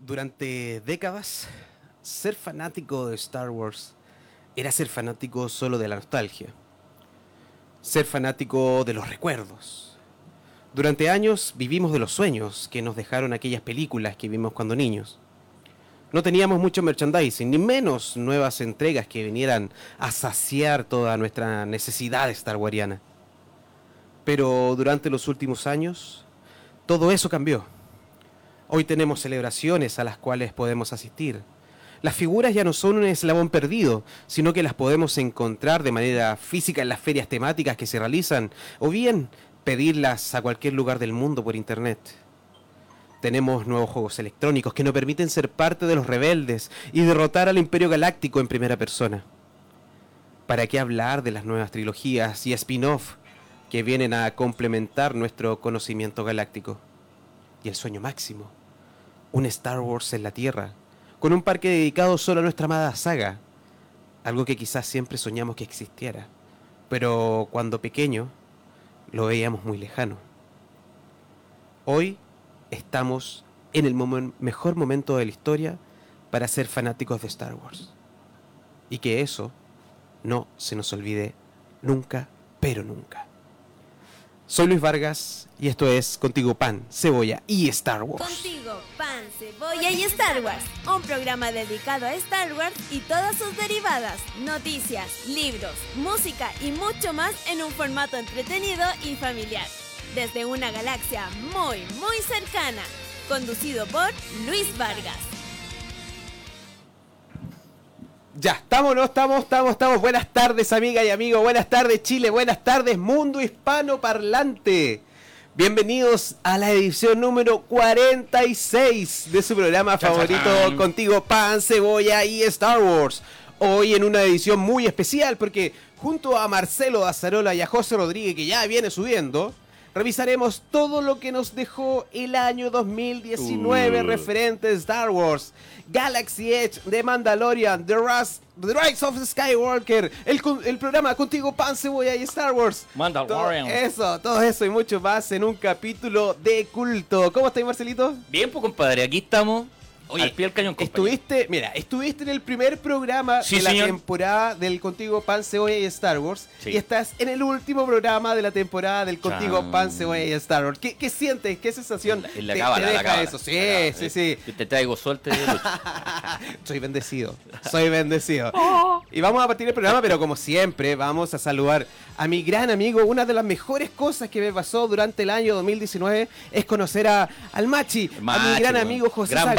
Durante décadas, ser fanático de Star Wars era ser fanático solo de la nostalgia. Ser fanático de los recuerdos. Durante años vivimos de los sueños que nos dejaron aquellas películas que vimos cuando niños. No teníamos mucho merchandising, ni menos nuevas entregas que vinieran a saciar toda nuestra necesidad starwariana. Pero durante los últimos años, todo eso cambió. Hoy tenemos celebraciones a las cuales podemos asistir. Las figuras ya no son un eslabón perdido, sino que las podemos encontrar de manera física en las ferias temáticas que se realizan, o bien pedirlas a cualquier lugar del mundo por internet. Tenemos nuevos juegos electrónicos que nos permiten ser parte de los rebeldes y derrotar al Imperio Galáctico en primera persona. ¿Para qué hablar de las nuevas trilogías y spin-off que vienen a complementar nuestro conocimiento galáctico? Y el sueño máximo, un Star Wars en la Tierra, con un parque dedicado solo a nuestra amada saga, algo que quizás siempre soñamos que existiera, pero cuando pequeño lo veíamos muy lejano. Hoy estamos en el mejor momento de la historia para ser fanáticos de Star Wars. Y que eso no se nos olvide nunca, pero nunca. Soy Luis Vargas y esto es Contigo Pan, Cebolla y Star Wars. Contigo Pan, Cebolla y Star Wars, un programa dedicado a Star Wars y todas sus derivadas, noticias, libros, música y mucho más en un formato entretenido y familiar. Desde una galaxia muy, muy cercana, conducido por Luis Vargas. Ya, estamos, no estamos, estamos, estamos. Buenas tardes, amiga y amigo. Buenas tardes, Chile. Buenas tardes, mundo hispano parlante. Bienvenidos a la edición número 46 de su programa favorito contigo, Pan, Cebolla y Star Wars. Hoy en una edición muy especial porque junto a Marcelo Azarola y a José Rodríguez, que ya viene subiendo, revisaremos todo lo que nos dejó el año 2019 referente a Star Wars. Galaxy Edge, The Mandalorian, The, Rise of Skywalker, el, el programa Contigo Pan, Cebolla y Star Wars. Mandalorian. eso, todo eso y mucho más en un capítulo de culto. ¿Cómo estáis, Marcelito? Bien, pues, compadre, aquí estamos Oye, al pie del cañón, Estuviste, mira, estuviste en el primer programa de la temporada del Contigo Pan, Cebolla y Star Wars. Y estás en el último programa de la temporada del Contigo Pan, Cebolla y Star Wars. ¿Qué, qué sientes? ¿Qué sensación en la, te, deja eso? Sí, sí, sí. Te traigo suerte. soy bendecido. Soy bendecido. Oh. Y vamos a partir el programa, pero como siempre, vamos a saludar a mi gran amigo. Una de las mejores cosas que me pasó durante el año 2019 es conocer a, al Machi, a mi gran amigo José gran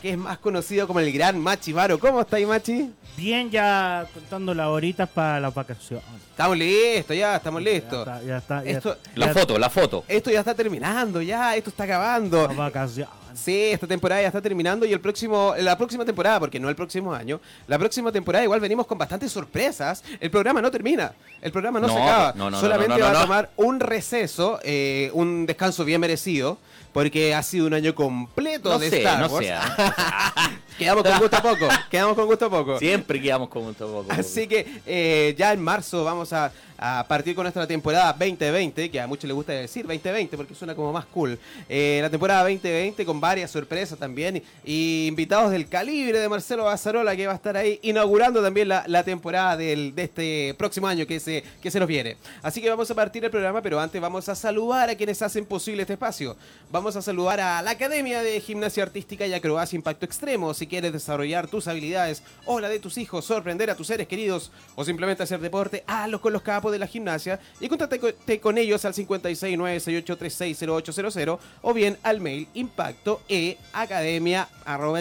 que es más conocido como el gran Machi Varo. ¿Cómo está ahí, Machi? Bien, ya contando las horitas para la vacaciones. Estamos listos, ya, estamos listos. Ya está, la foto, la foto. Esto ya está terminando, ya, esto está acabando. La vacaciones. Sí, esta temporada ya está terminando y el próximo, la próxima temporada, porque no el próximo año, la próxima temporada igual venimos con bastantes sorpresas. El programa no termina, el programa no, se acaba. Solamente va a tomar un receso, eh, un descanso bien merecido, porque ha sido un año completo de Star Wars. quedamos con gusto a poco, quedamos con gusto a poco. Siempre quedamos con gusto a poco. Así que eh, ya en marzo vamos a, a partir con nuestra temporada 2020, que a muchos les gusta decir 2020 porque suena como más cool. Eh, la temporada 2020 con varias sorpresas también y invitados del calibre de Marcelo Bazarola que va a estar ahí inaugurando también la, temporada del, de este próximo año que se, que se nos viene. Así que vamos a partir el programa, pero antes vamos a saludar a quienes hacen posible este espacio. Vamos a saludar a la Academia de Gimnasia Artística y Acrobacia Impacto Extremo. Si quieres desarrollar tus habilidades o la de tus hijos, sorprender a tus seres queridos o simplemente hacer deporte, hazlo con los capos de la gimnasia y contáctate con ellos al 56968360800 o bien al mail impacto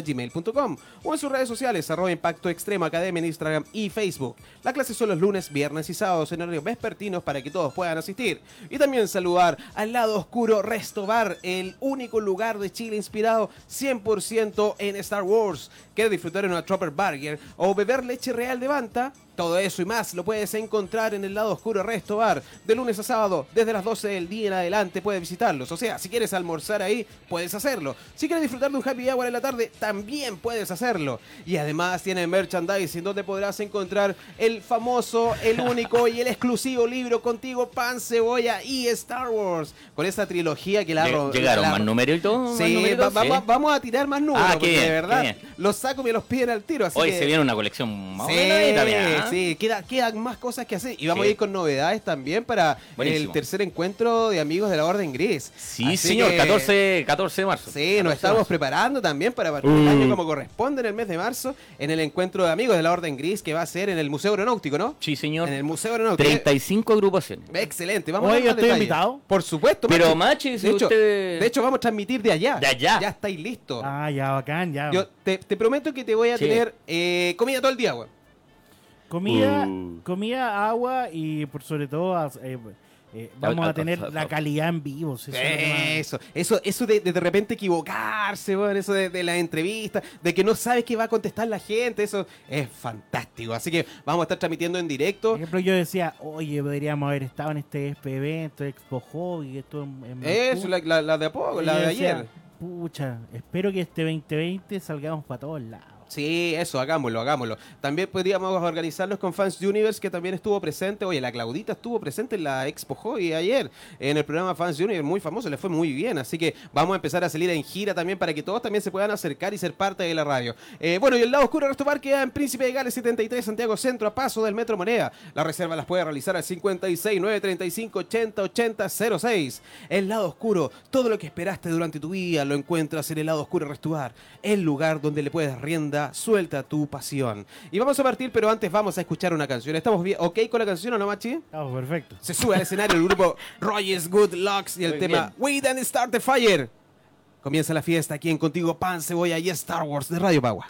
gmail.com o en sus redes sociales arroba impacto extremo academia en Instagram y Facebook. La clase son los lunes, viernes y sábados en horarios vespertinos para que todos puedan asistir. Y también saludar al lado oscuro Resto Bar, el único lugar de Chile inspirado 100% en Star Wars. ¿Quieres disfrutar de una Trooper Burger o beber leche real de Banta? Todo eso y más lo puedes encontrar en el lado oscuro Resto Bar. De lunes a sábado, desde las 12 del día en adelante, puedes visitarlos. O sea, si quieres almorzar ahí, puedes hacerlo. Si quieres disfrutar de un happy hour en la tarde, también puedes hacerlo. Y además tiene merchandising donde podrás encontrar el famoso, el único y el exclusivo libro contigo, Pan, Cebolla y Star Wars. Con esta trilogía que la ¿Llegaron la- más números y todo? ¿Más Sí, numeritos? va- va- Sí. vamos a tirar más números. Ah, qué porque bien, de verdad, los saco y me los piden al tiro. Así Hoy que- se viene una colección más Sí, ¿ah? sí, queda- quedan más cosas que hacer. Y vamos Sí. a ir con novedades también para Buenísimo. el tercer encuentro de amigos de la Orden Gris. Sí, Así señor, que- 14, 14 de marzo. Sí, nos 14 de estamos marzo. preparando también para partir el Uh. año como corresponde en el mes de marzo en el encuentro de amigos de la Orden Gris que va a ser en el Museo Aeronáutico, ¿no? Sí, señor. En el Museo Aeronáutico. 35 agrupaciones. Excelente, vamos Oye, a más ¿estoy detalles. invitado? Por supuesto, Pero, Machi. Si de hecho, usted- de hecho, vamos a transmitir de allá. De allá. Ya estáis listos. Ah, ya, bacán, ya. Yo te, te prometo que te voy a Sí. tener eh, comida todo el día, güey. Comida, Uh. comida, agua y por sobre todo eh, eh, vamos a tener la calidad en vivo. Eso, Eso, eso, eso de, de de repente equivocarse, bueno, eso de, de la entrevista, de que no sabes qué va a contestar la gente, eso es fantástico. Así que vamos a estar transmitiendo en directo. Por ejemplo, yo decía, oye, podríamos haber estado en este evento, Expo Hobby, esto en, en Eso, Maipú". la, la- la de a poco, la de decía, ayer. Pucha, espero que este 2020 salgamos para todos lados. Sí, eso, hagámoslo, hagámoslo. También podríamos organizarnos con Fans Universe, que también estuvo presente. Oye, la Claudita estuvo presente en la Expo Hobby ayer, en el programa Fans Universe, muy famoso, le fue muy bien. Así que vamos a empezar a salir en gira también para que todos también se puedan acercar y ser parte de la radio. Eh, bueno, y el lado oscuro de Resto Bar queda en Príncipe de Gales 73, Santiago Centro, a paso del Metro Moneda. La reserva las puede realizar al 56 935 80 80 06. El lado oscuro, todo lo que esperaste durante tu vida lo encuentras en el lado oscuro de Resto Bar, el lugar donde le puedes rienda suelta tu pasión. Y vamos a partir, pero antes vamos a escuchar una canción. ¿Estamos bien? ¿Ok con la canción o no, Machi? Estamos perfecto. Se sube al escenario el grupo Rogers Good Locks y el Muy tema We Didn't Start the Fire. Comienza la fiesta aquí en Contigo Pan, Cebolla y Star Wars de Radio Pagua.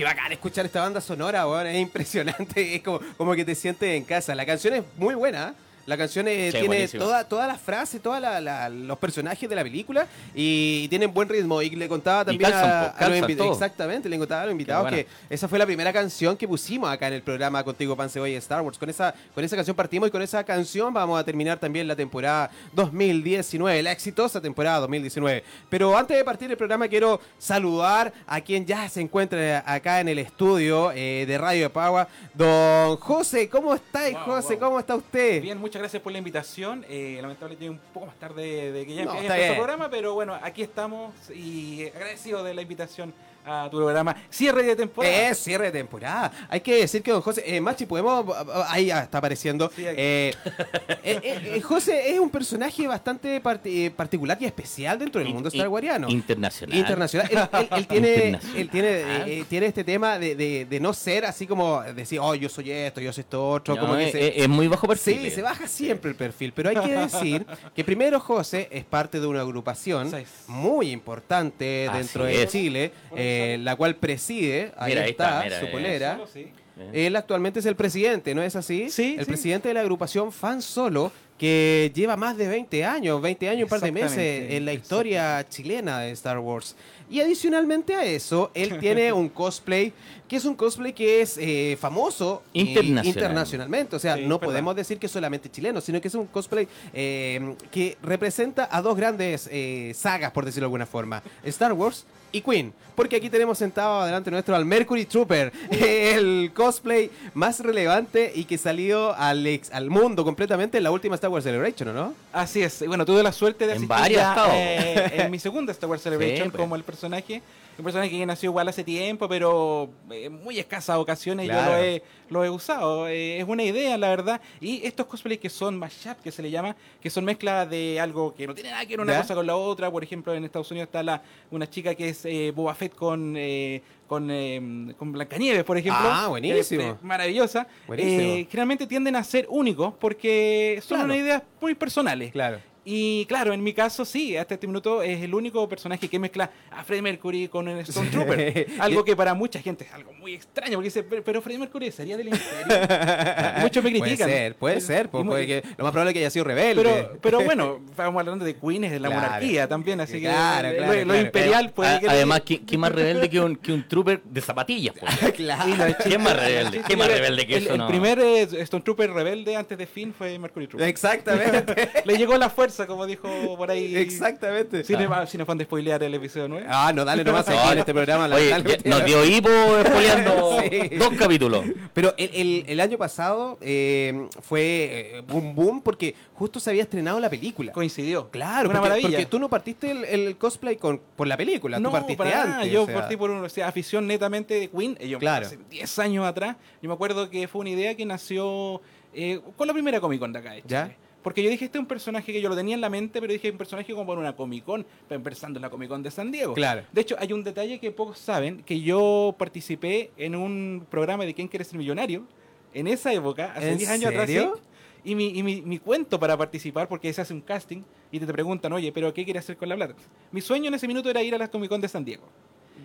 Qué bacán escuchar esta banda sonora, weón. Es impresionante. Es como, como que te sientes en casa. La canción es muy buena. La canción eh, Sí, tiene toda, todas las frases, todos los personajes de la película y tienen buen ritmo. Y le contaba también calzan, a, po, a los invitados. Exactamente, le contaba a los invitados que esa fue la primera canción que pusimos acá en el programa Contigo Pan Cebolla Star Wars. Con esa, con esa canción partimos y con esa canción vamos a terminar también la temporada 2019, la exitosa temporada 2019. Pero antes de partir el programa quiero saludar a quien ya se encuentra acá en el estudio eh, de Radio de Pagua, don José. ¿Cómo está, Wow, José? wow. ¿Cómo está usted? Bien, muchas gracias por la invitación. Eh, lamentablemente un poco más tarde de, que ya No, el programa, pero bueno, aquí estamos y agradecido de la invitación a tu programa. Cierre de temporada. Es cierre de temporada. Hay que decir que don José, eh, Machi, podemos. Ahí ya está apareciendo. Sí. Eh, eh, eh, eh, José es un personaje bastante parti- eh, particular y especial dentro del mundo In- starwariano. Internacional. Internacional. Él, él- él tiene, Internacional. él tiene, tiene este tema de, de- de no ser así como decir, oh, yo soy esto, yo soy esto otro. No, como que es, se- es- muy bajo perfil. Sí, se baja siempre el perfil, pero hay que decir que primero José es parte de una agrupación muy importante Así dentro de es. Chile, eh, la cual preside, ahí Mira, ahí está, está, mira, su eh. polera. Solo, sí. Él actualmente es el presidente, ¿no es así? Sí, El sí. presidente de la agrupación Fan Solo, que lleva más de 20 años, 20 años y un par de meses en la historia chilena de Star Wars. Y adicionalmente a eso, él tiene un cosplay, que es un cosplay que es eh, famoso Internacional. internacionalmente. O sea, Sí, no verdad. podemos decir que es solamente chileno, sino que es un cosplay eh, que representa a dos grandes eh, sagas, por decirlo de alguna forma. Star Wars y Queen. Porque aquí tenemos sentado adelante nuestro al Mercury Trooper, el cosplay más relevante y que salió al, ex- al mundo completamente en la última Star Wars Celebration, ¿o no? Así es. Y Bueno, tuve la suerte de En asistir ya, estados. eh, en mi segunda Star Wars Celebration pues. como el personaje. Un personaje que nació igual hace tiempo, pero en muy escasas ocasiones Claro. yo lo he, lo he usado. Eh, es una idea, la verdad. Y estos cosplays que son mashup, que se le llama, que son mezclas de algo que no tiene nada que ver una ¿Ya? cosa con la otra. Por ejemplo, en Estados Unidos está la, una chica que es eh, Boba Fett con... eh, con, eh, con Blancanieves, por ejemplo. Ah, buenísimo. Que es, eh, maravillosa. Buenísimo. Eh, generalmente tienden a ser únicos porque son Claro. unas ideas muy personales. Claro. Y claro, en mi caso sí, hasta este minuto es el único personaje que mezcla a Freddie Mercury con el Stone Trooper. Algo que para mucha gente es algo muy extraño, porque dice, pero, Freddie Mercury sería del imperio. Muchos me critican. Puede ser, puede ser, pues, puede que, lo más probable es que haya sido rebelde. pero, pero bueno, estamos hablando de Queen, es de la Claro. monarquía también, así que Claro, lo- claro, lo, imperial puede A- que... Además, ¿quién, quién más rebelde que un, que un trooper de zapatillas? pues? claro. ¿Quién más rebelde? ¿Quién más rebelde que el, eso? el no? primer eh, Stone Trooper rebelde antes de Finn fue Mercury Trooper. Exactamente. Le llegó la fuerza, como dijo por ahí. Exactamente. Sin, sin afán de spoilear el episodio 9. Ah, no, dale nomás aquí en este programa. la- Oye, dale, ya nos dio hipo spoileando Sí. dos capítulos. Pero el, el- el año pasado eh, fue eh, boom boom porque justo se había estrenado la película. Coincidió. Claro, una porque, maravilla. porque tú no partiste el, el cosplay con, por la película, no, tú partiste para nada. antes. Yo o sea. partí por una o sea, afición netamente de Queen. Eh, Yo, Claro. Hace 10 años atrás, yo me acuerdo que fue una idea que nació eh, con la primera Comic Con de acá de Chile. ¿Ya? Porque yo dije, este es un personaje que yo lo tenía en la mente, pero dije, un personaje como para una Comic Con, pensando en la Comic Con de San Diego. Claro. De hecho, hay un detalle que pocos saben, que yo participé en un programa de ¿Quién quiere ser millonario? En esa época, hace ¿En 10 años atrás. sí. Y, mi, y mi, mi cuento para participar, porque se hace un casting y te, te preguntan, oye, pero ¿qué quieres hacer con la plata? Mi sueño en ese minuto era ir a la Comic Con de San Diego.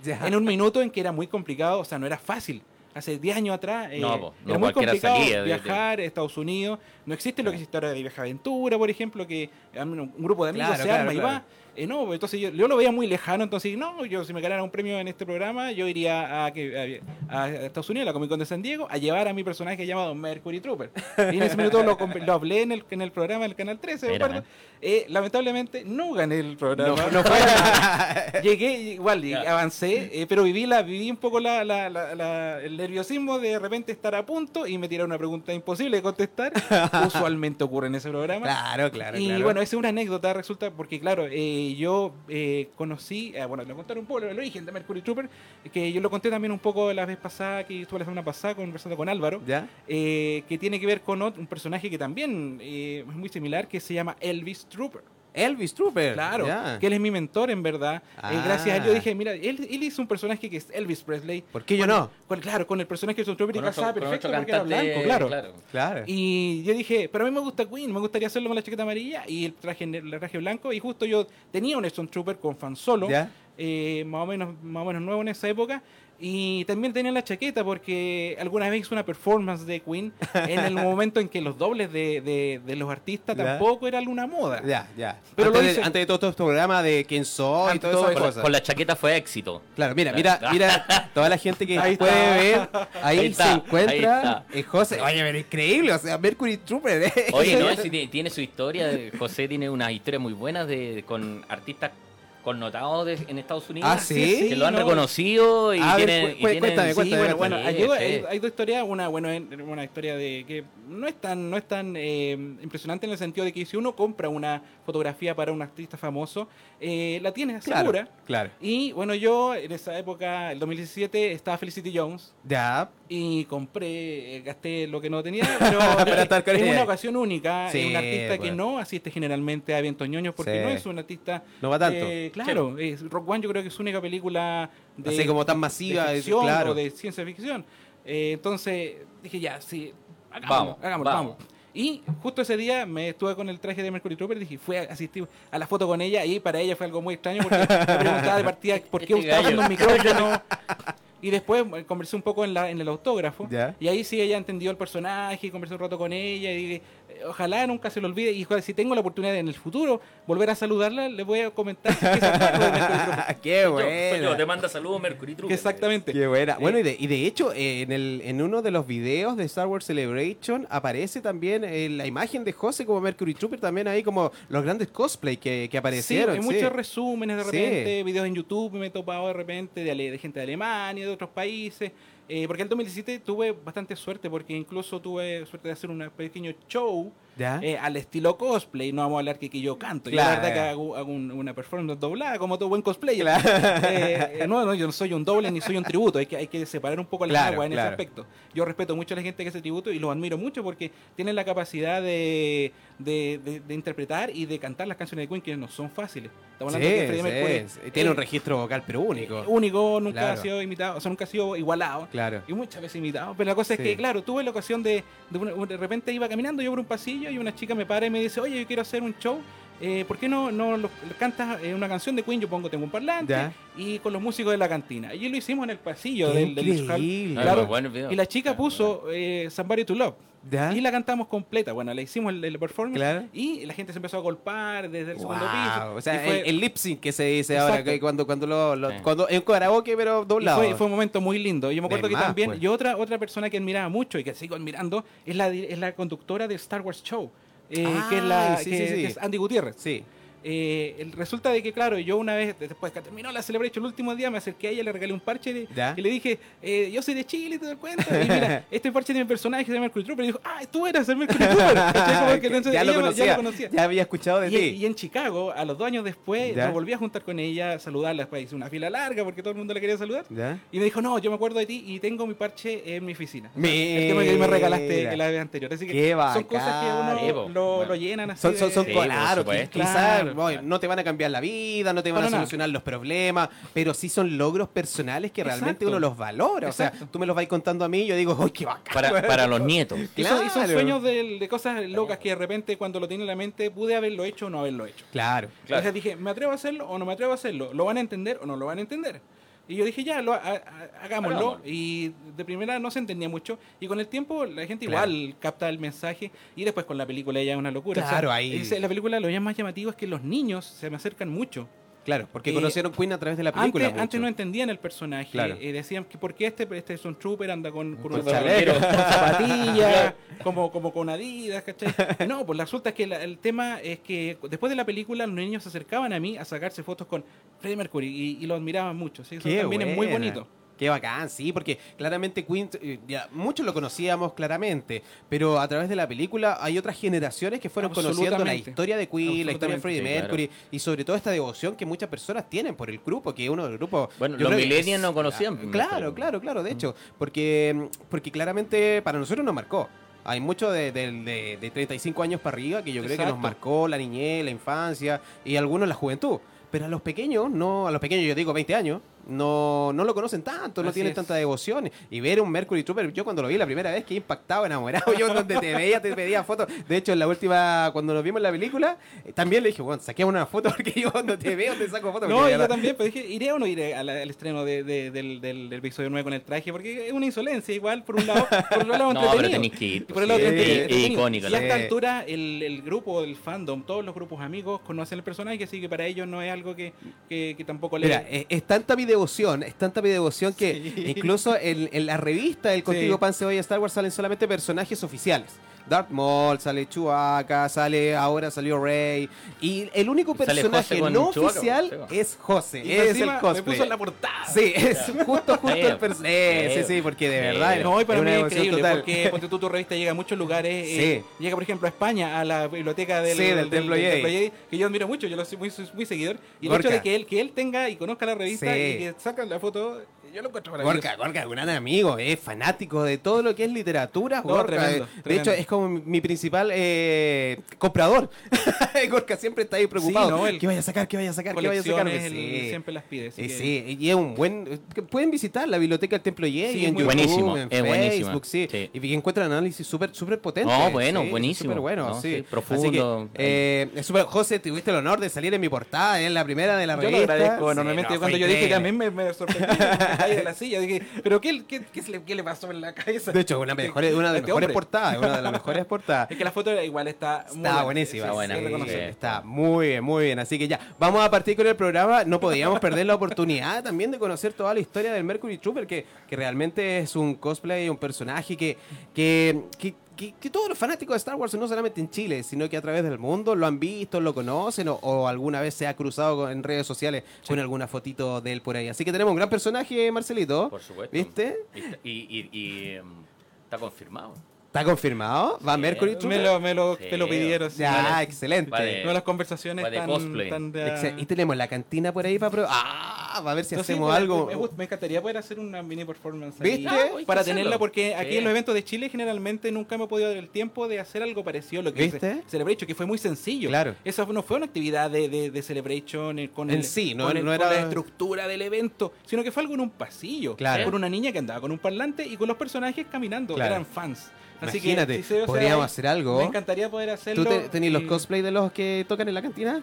Ya. En un minuto en que era muy complicado, o sea, no era fácil. Hace 10 años atrás eh, No, po, no era muy complicado salía viajar a Estados Unidos. No existe lo que existe ahora de Viaje Aventura, por ejemplo, que un grupo de amigos Claro, se claro, arma y va. Eh, no, entonces yo, yo lo veía muy lejano, entonces no, yo si me ganara un premio en este programa, yo iría a, que- a- a Estados Unidos, a la Comic Con de San Diego, a llevar a mi personaje llamado Mercury Trooper. Y en ese minuto lo, comp- lo hablé en el, en el programa del Canal 13, me Mira, acuerdo. Eh, lamentablemente no gané el programa. No, no fue. Llegué igual, y Ya. avancé, eh, pero viví la viví un poco la, la- la- la- el nerviosismo de de repente estar a punto y me tiraron una pregunta imposible de contestar. Usualmente ocurre en ese programa. Claro, claro, y claro. bueno, esa es una anécdota, resulta, porque claro, eh, yo eh, conocí, eh, bueno, lo contaron un poco el origen de Mercury Trooper, que yo lo conté también un poco la vez pasada, que estuve la semana pasada conversando con Álvaro, ¿Ya? eh, que tiene que ver con ot- un personaje que también eh, es muy similar, que se llama Elvis Trooper. Elvis Trooper. Claro, que él es mi mentor en verdad. Eh, Ah. gracias a él yo dije, mira, él, él hizo un personaje que es Elvis Presley. ¿Por qué yo Con- no? con- claro, con el personaje de Stone Trooper y casaba perfecto porque era blanco, claro. Claro. Y yo dije, pero a mí me gusta Queen, me gustaría hacerlo con la chaqueta amarilla y el traje, el traje blanco. Y justo yo tenía un Stone Trooper con fan solo, eh, más, o menos, más o menos nuevo en esa época. Y también tenía la chaqueta porque alguna vez hizo una performance de Queen en el momento en que los dobles de, de- de los artistas tampoco eran una moda. Ya, ya. Pero antes, lo de, antes de todos estos programas de quién soy y todas todo esas eso. Con la, cosas. con la chaqueta fue éxito. Claro, mira, mira, mira, toda la gente que Ahí puede está. ver, ahí, Ahí está, se ahí encuentra está. el José. Oye, pero increíble, o sea, Mercury Trooper. ¿eh? Oye, no, si tiene, tiene su historia. José tiene una historia muy buena de, con artistas connotados de- en Estados Unidos. Ah, ¿sí? Que lo han no. reconocido y A ver, cu- y cu- tienen- cuéntame, Sí, cuéntame, bueno, bueno, Sí, hay, dos- hay- historias. Una, bueno, una historia de que no es tan, no es tan eh, impresionante en el sentido de que si uno compra una fotografía para un artista famoso, eh, la tiene Claro, segura. claro. Y bueno, yo en esa época, el 2017, estaba Felicity Jones Ya, y compré, eh, gasté lo que no tenía, pero Para estar es una ocasión única, es un artista que bueno. no asiste generalmente a eventos ñoños porque no es un artista... No va tanto. Claro, es, Rock One yo creo que es su única película de, Así como tan masiva, de ficción claro. o de ciencia ficción. Eh, entonces dije ya, sí, hagámoslo, Vamos, hagámoslo, vamos. vamos. Y justo ese día me estuve con el traje de Mercury Trooper y dije, fui a asistir a la foto con ella y para ella fue algo muy extraño porque me preguntaba de partida por qué Este usando un micrófono. Y después eh, conversé un poco en, la, en el autógrafo. Ya. Y ahí sí ella entendió el personaje, conversé un rato con ella y dije, ojalá nunca se lo olvide. Y si tengo la oportunidad en el futuro volver a saludarla, le voy a comentar si es de qué buena. te manda saludos Mercury Trooper. Exactamente. Qué buena. Eh, Bueno, y de, y de hecho, eh, en, el, en uno de los videos de Star Wars Celebration aparece también eh, la imagen de José como Mercury Trooper, también ahí como los grandes cosplay que, que Sí, aparecieron. hay sí. muchos resúmenes de Sí. repente, videos en YouTube me he topado de repente de, de gente de Alemania, de otros países. Eh, porque el 2017 tuve bastante suerte porque incluso tuve suerte de hacer un pequeño show eh, al estilo cosplay. No vamos a hablar que, que yo canto. Yo la Claro. verdad que hago, hago un- una performance doblada como todo buen cosplayer. Claro. Eh, eh, no, no, yo no soy un doble ni soy un tributo. Hay que, hay que separar un poco las Claro, aguas en claro. ese aspecto. Yo respeto mucho a la gente que hace tributo y los admiro mucho porque tienen la capacidad de, de, de- de interpretar y de cantar las canciones de Queen que no son fáciles. Estamos Sí, hablando de Freddie sí, Mercury sí. Tiene un eh, registro vocal, pero único. único, nunca Claro. ha sido imitado, o sea, nunca ha sido igualado. Claro. Y muchas veces imitado. Pero la cosa Sí. es que, claro, tuve la ocasión de, de, repente iba caminando yo por un pasillo y una chica me para y me dice, oye, yo quiero hacer un show. eh, ¿Por qué no, no lo- lo cantas eh, una canción de Queen? Yo pongo, tengo un parlante Ya. y con los músicos de la cantina. Y lo hicimos en el pasillo Qué del, del. Ah, Claro. bueno video. Y la chica puso eh, Somebody to Love. ¿Ya? Y la cantamos completa. Bueno, le hicimos el, el performance. Claro. Y la gente se empezó a golpar desde el segundo Wow, piso. O sea, fue- el, el lip sync que se dice ahora, Exacto. que cuando, cuando lo, lo- Sí. cuando es un karaoke, pero Y doblado. fue, fue un momento muy lindo. Yo me acuerdo De que más, también, pues. y otra, otra persona que admiraba mucho y que sigo admirando es la, es la conductora de Star Wars Show, eh, que, es la, sí, que- sí, sí. que es Andy Gutiérrez. Sí. Eh, el- resulta de que, claro, yo una vez, después que terminó la Celebration el último día, me acerqué a ella, le regalé un parche y le- ¿Ya? y le dije, eh, yo soy de Chile, te das cuenta. Y mira, este parche de mi personaje de Mercury Trooper. Y dijo, ah, tú eras el Mercury Trooper. Ya, lo conocía, ya lo conocía. ya había escuchado de Y, ti. y en Chicago, a los dos años después, ¿Ya? me volví a juntar con ella, saludarla, después hice una fila larga porque todo el mundo la quería saludar. ¿Ya? Y me dijo, no, yo me acuerdo de ti y tengo mi parche en mi oficina. O sea, Mira. El tema que me regalaste la vez anterior. Así que Qué son cosas que uno lo, Bueno. lo llenan así. Son, son, son de- Sí, Claro, claro. no te van a cambiar la vida, no te van Para a nada. solucionar los problemas, pero sí son logros personales que realmente Exacto. uno los valora. O sea, Exacto. tú me los vas contando a mí y yo digo, ¡ay, qué bacán! Para, para los nietos. Y son, y son Claro. sueños de, de cosas locas que de repente cuando lo tiene en la mente pude haberlo hecho o no haberlo hecho. Claro. Claro. Entonces dije, ¿me atrevo a hacerlo o no me atrevo a hacerlo? ¿Lo van a entender o no lo van a entender? Y yo dije, ya, lo, ha- ha- hagámoslo. Hagámoslo. Y de primera no se entendía mucho. Y con el tiempo la gente Claro. igual capta el mensaje. Y después con la película ya es una locura. Claro, ahí- La película lo más llamativo es que los niños se me acercan mucho. Claro, porque Eh, conocieron Queen a través de la película. Antes, antes no entendían el personaje. Claro. eh, decían que por qué este, este es un trooper, anda con, con Con un chaleco. con zapatillas, como, como con Adidas, ¿cachai? No, pues resulta que la- el tema es que después de la película los niños se acercaban a mí a sacarse fotos con Freddie Mercury y, y lo admiraban mucho. ¿sí? Eso Qué también es muy bonito. Qué bacán, sí, porque claramente Queen, eh, ya, muchos lo conocíamos claramente, pero a través de la película hay otras generaciones que fueron conociendo la historia de Queen, la historia de Freddie. Sí, Mercury y sobre todo esta devoción que muchas personas tienen por el grupo, que uno del grupo... Bueno, yo los millennials es- no conocían Ah, Claro, claro, claro, de hecho, porque, porque claramente para nosotros nos marcó. Hay mucho de, de, de- de 35 años para arriba que yo creo que nos marcó la niñez, la infancia y algunos la juventud. Pero a los pequeños, no, a los pequeños yo digo 20 años, no, no lo conocen tanto, no Así tienen es. tanta devoción. Y ver un Mercury Trooper, yo cuando lo vi la primera vez, que impactado, enamorado, yo donde te veía, te pedía fotos. De hecho, en la última, cuando nos vimos en la película, eh, también le dije, bueno, saquemos una foto porque yo cuando te veo te saco fotos. No, yo verdad- también, pero dije, ¿iré o no iré al, al estreno de- de- del, del, del episodio 9 con el traje? Porque es una insolencia, igual, por un lado, por el lado No, pero entretenido. tenéis que ir, Y pues, por el lado sí, entretenido, es icónico, Y a esta altura, el, el grupo, el fandom, todos los grupos amigos conocen el personaje, así que para ellos no es algo que, que, que tampoco le... Mira, es, es tanta mi devoción, es tanta mi devoción que Sí. incluso en, en la revista del Contigo Sí. Pan Cebolla Star Wars salen solamente personajes oficiales. Darth Maul, sale Chewbacca, sale ahora salió Rey y el único personaje no oficial es José, y es el me cosplay. puso en la portada. Sí, es justo justo el personaje. Sí, sí. sí, porque de verdad No, y para es mí una es increíble, total. porque ponte tú, tu revista llega a muchos lugares. eh, Sí. llega, por ejemplo, a España, a la biblioteca del, Sí, del Templo Jedi. que yo admiro mucho, yo lo soy muy, muy seguidor. Y el Gorka. hecho de que él, que él tenga y conozca la revista Sí. y que sacan la foto, yo lo encuentro. Gorka, Gorka, un gran amigo, es fanático de todo lo que es literatura. No, Gorka, tremendo, eh, de tremendo. hecho, es como mi principal eh, comprador. Gorka siempre está ahí preocupado. Sí, no, él- ¿Qué vaya a sacar? ¿Qué vaya a sacar? ¿Qué vaya a sacar? Colecciones, él Sí. siempre las pide. Y que- sí, y es un buen. que Pueden visitar la biblioteca del Templo Sí, en YouTube, buenísimo, en es Facebook, sí. sí. Y que encuentran análisis súper súper potentes. No, bueno, sí, buenísimo. Súper bueno, No, sí. sí, profundo. Que, eh, es súper- José, tuviste el honor de salir en mi portada, en la primera de la Yo revista. lo agradezco Sí, enormemente. Cuando yo dije increíble. también me, me sorprendí de la silla. Dije, ¿pero qué, qué, qué, le, qué le pasó en la cabeza? De hecho, una, mejor, una de las Este mejores hombre. portadas, una de las mejores portadas. Es que la foto igual está muy Está buenísima. Está buena, sí. Está muy bien, muy bien. Así que ya, vamos a partir con el programa. No podíamos perder la oportunidad también de conocer toda la historia del Mercury Trooper, que, que realmente es un cosplay, un personaje que, que, que, que- que todos los fanáticos de Star Wars, no solamente en Chile, sino que a través del mundo lo han visto, lo conocen o, o alguna vez se ha cruzado en redes sociales con alguna fotito de él por ahí. Así que tenemos un gran personaje, Marcelito. Por supuesto. ¿Viste? Y, y, y, em, está confirmado. ¿Está confirmado? ¿Va Sí, Mercury Me Trooper? lo, me lo, Sí. me lo pidieron. sí. Ya, Vale. excelente. Vale. No, las conversaciones Va de tan, cosplay. tan de- Y tenemos la cantina por ahí para probar. Ah, va a ver si hacemos me- algo. Me, me encantaría poder hacer una mini performance ahí ¿Viste? Ah, para hacerlo. tenerla, porque aquí en los eventos de Chile generalmente nunca me he podido dar el tiempo de hacer algo parecido a lo que ¿Viste? hice Celebration, que fue muy sencillo. Claro. Esa no fue una actividad de, de, de Celebration eh, con, En el- sí, no- con, el- no con era- la estructura del evento, sino que fue algo en un pasillo. Claro. Con una niña que andaba con un parlante y con los personajes caminando. Claro. Eran fans. Así Imagínate, que, si se- sea, podríamos hacer algo. Me encantaría poder hacerlo. ¿Tú te- tenés los y- cosplay de los que tocan en la cantina?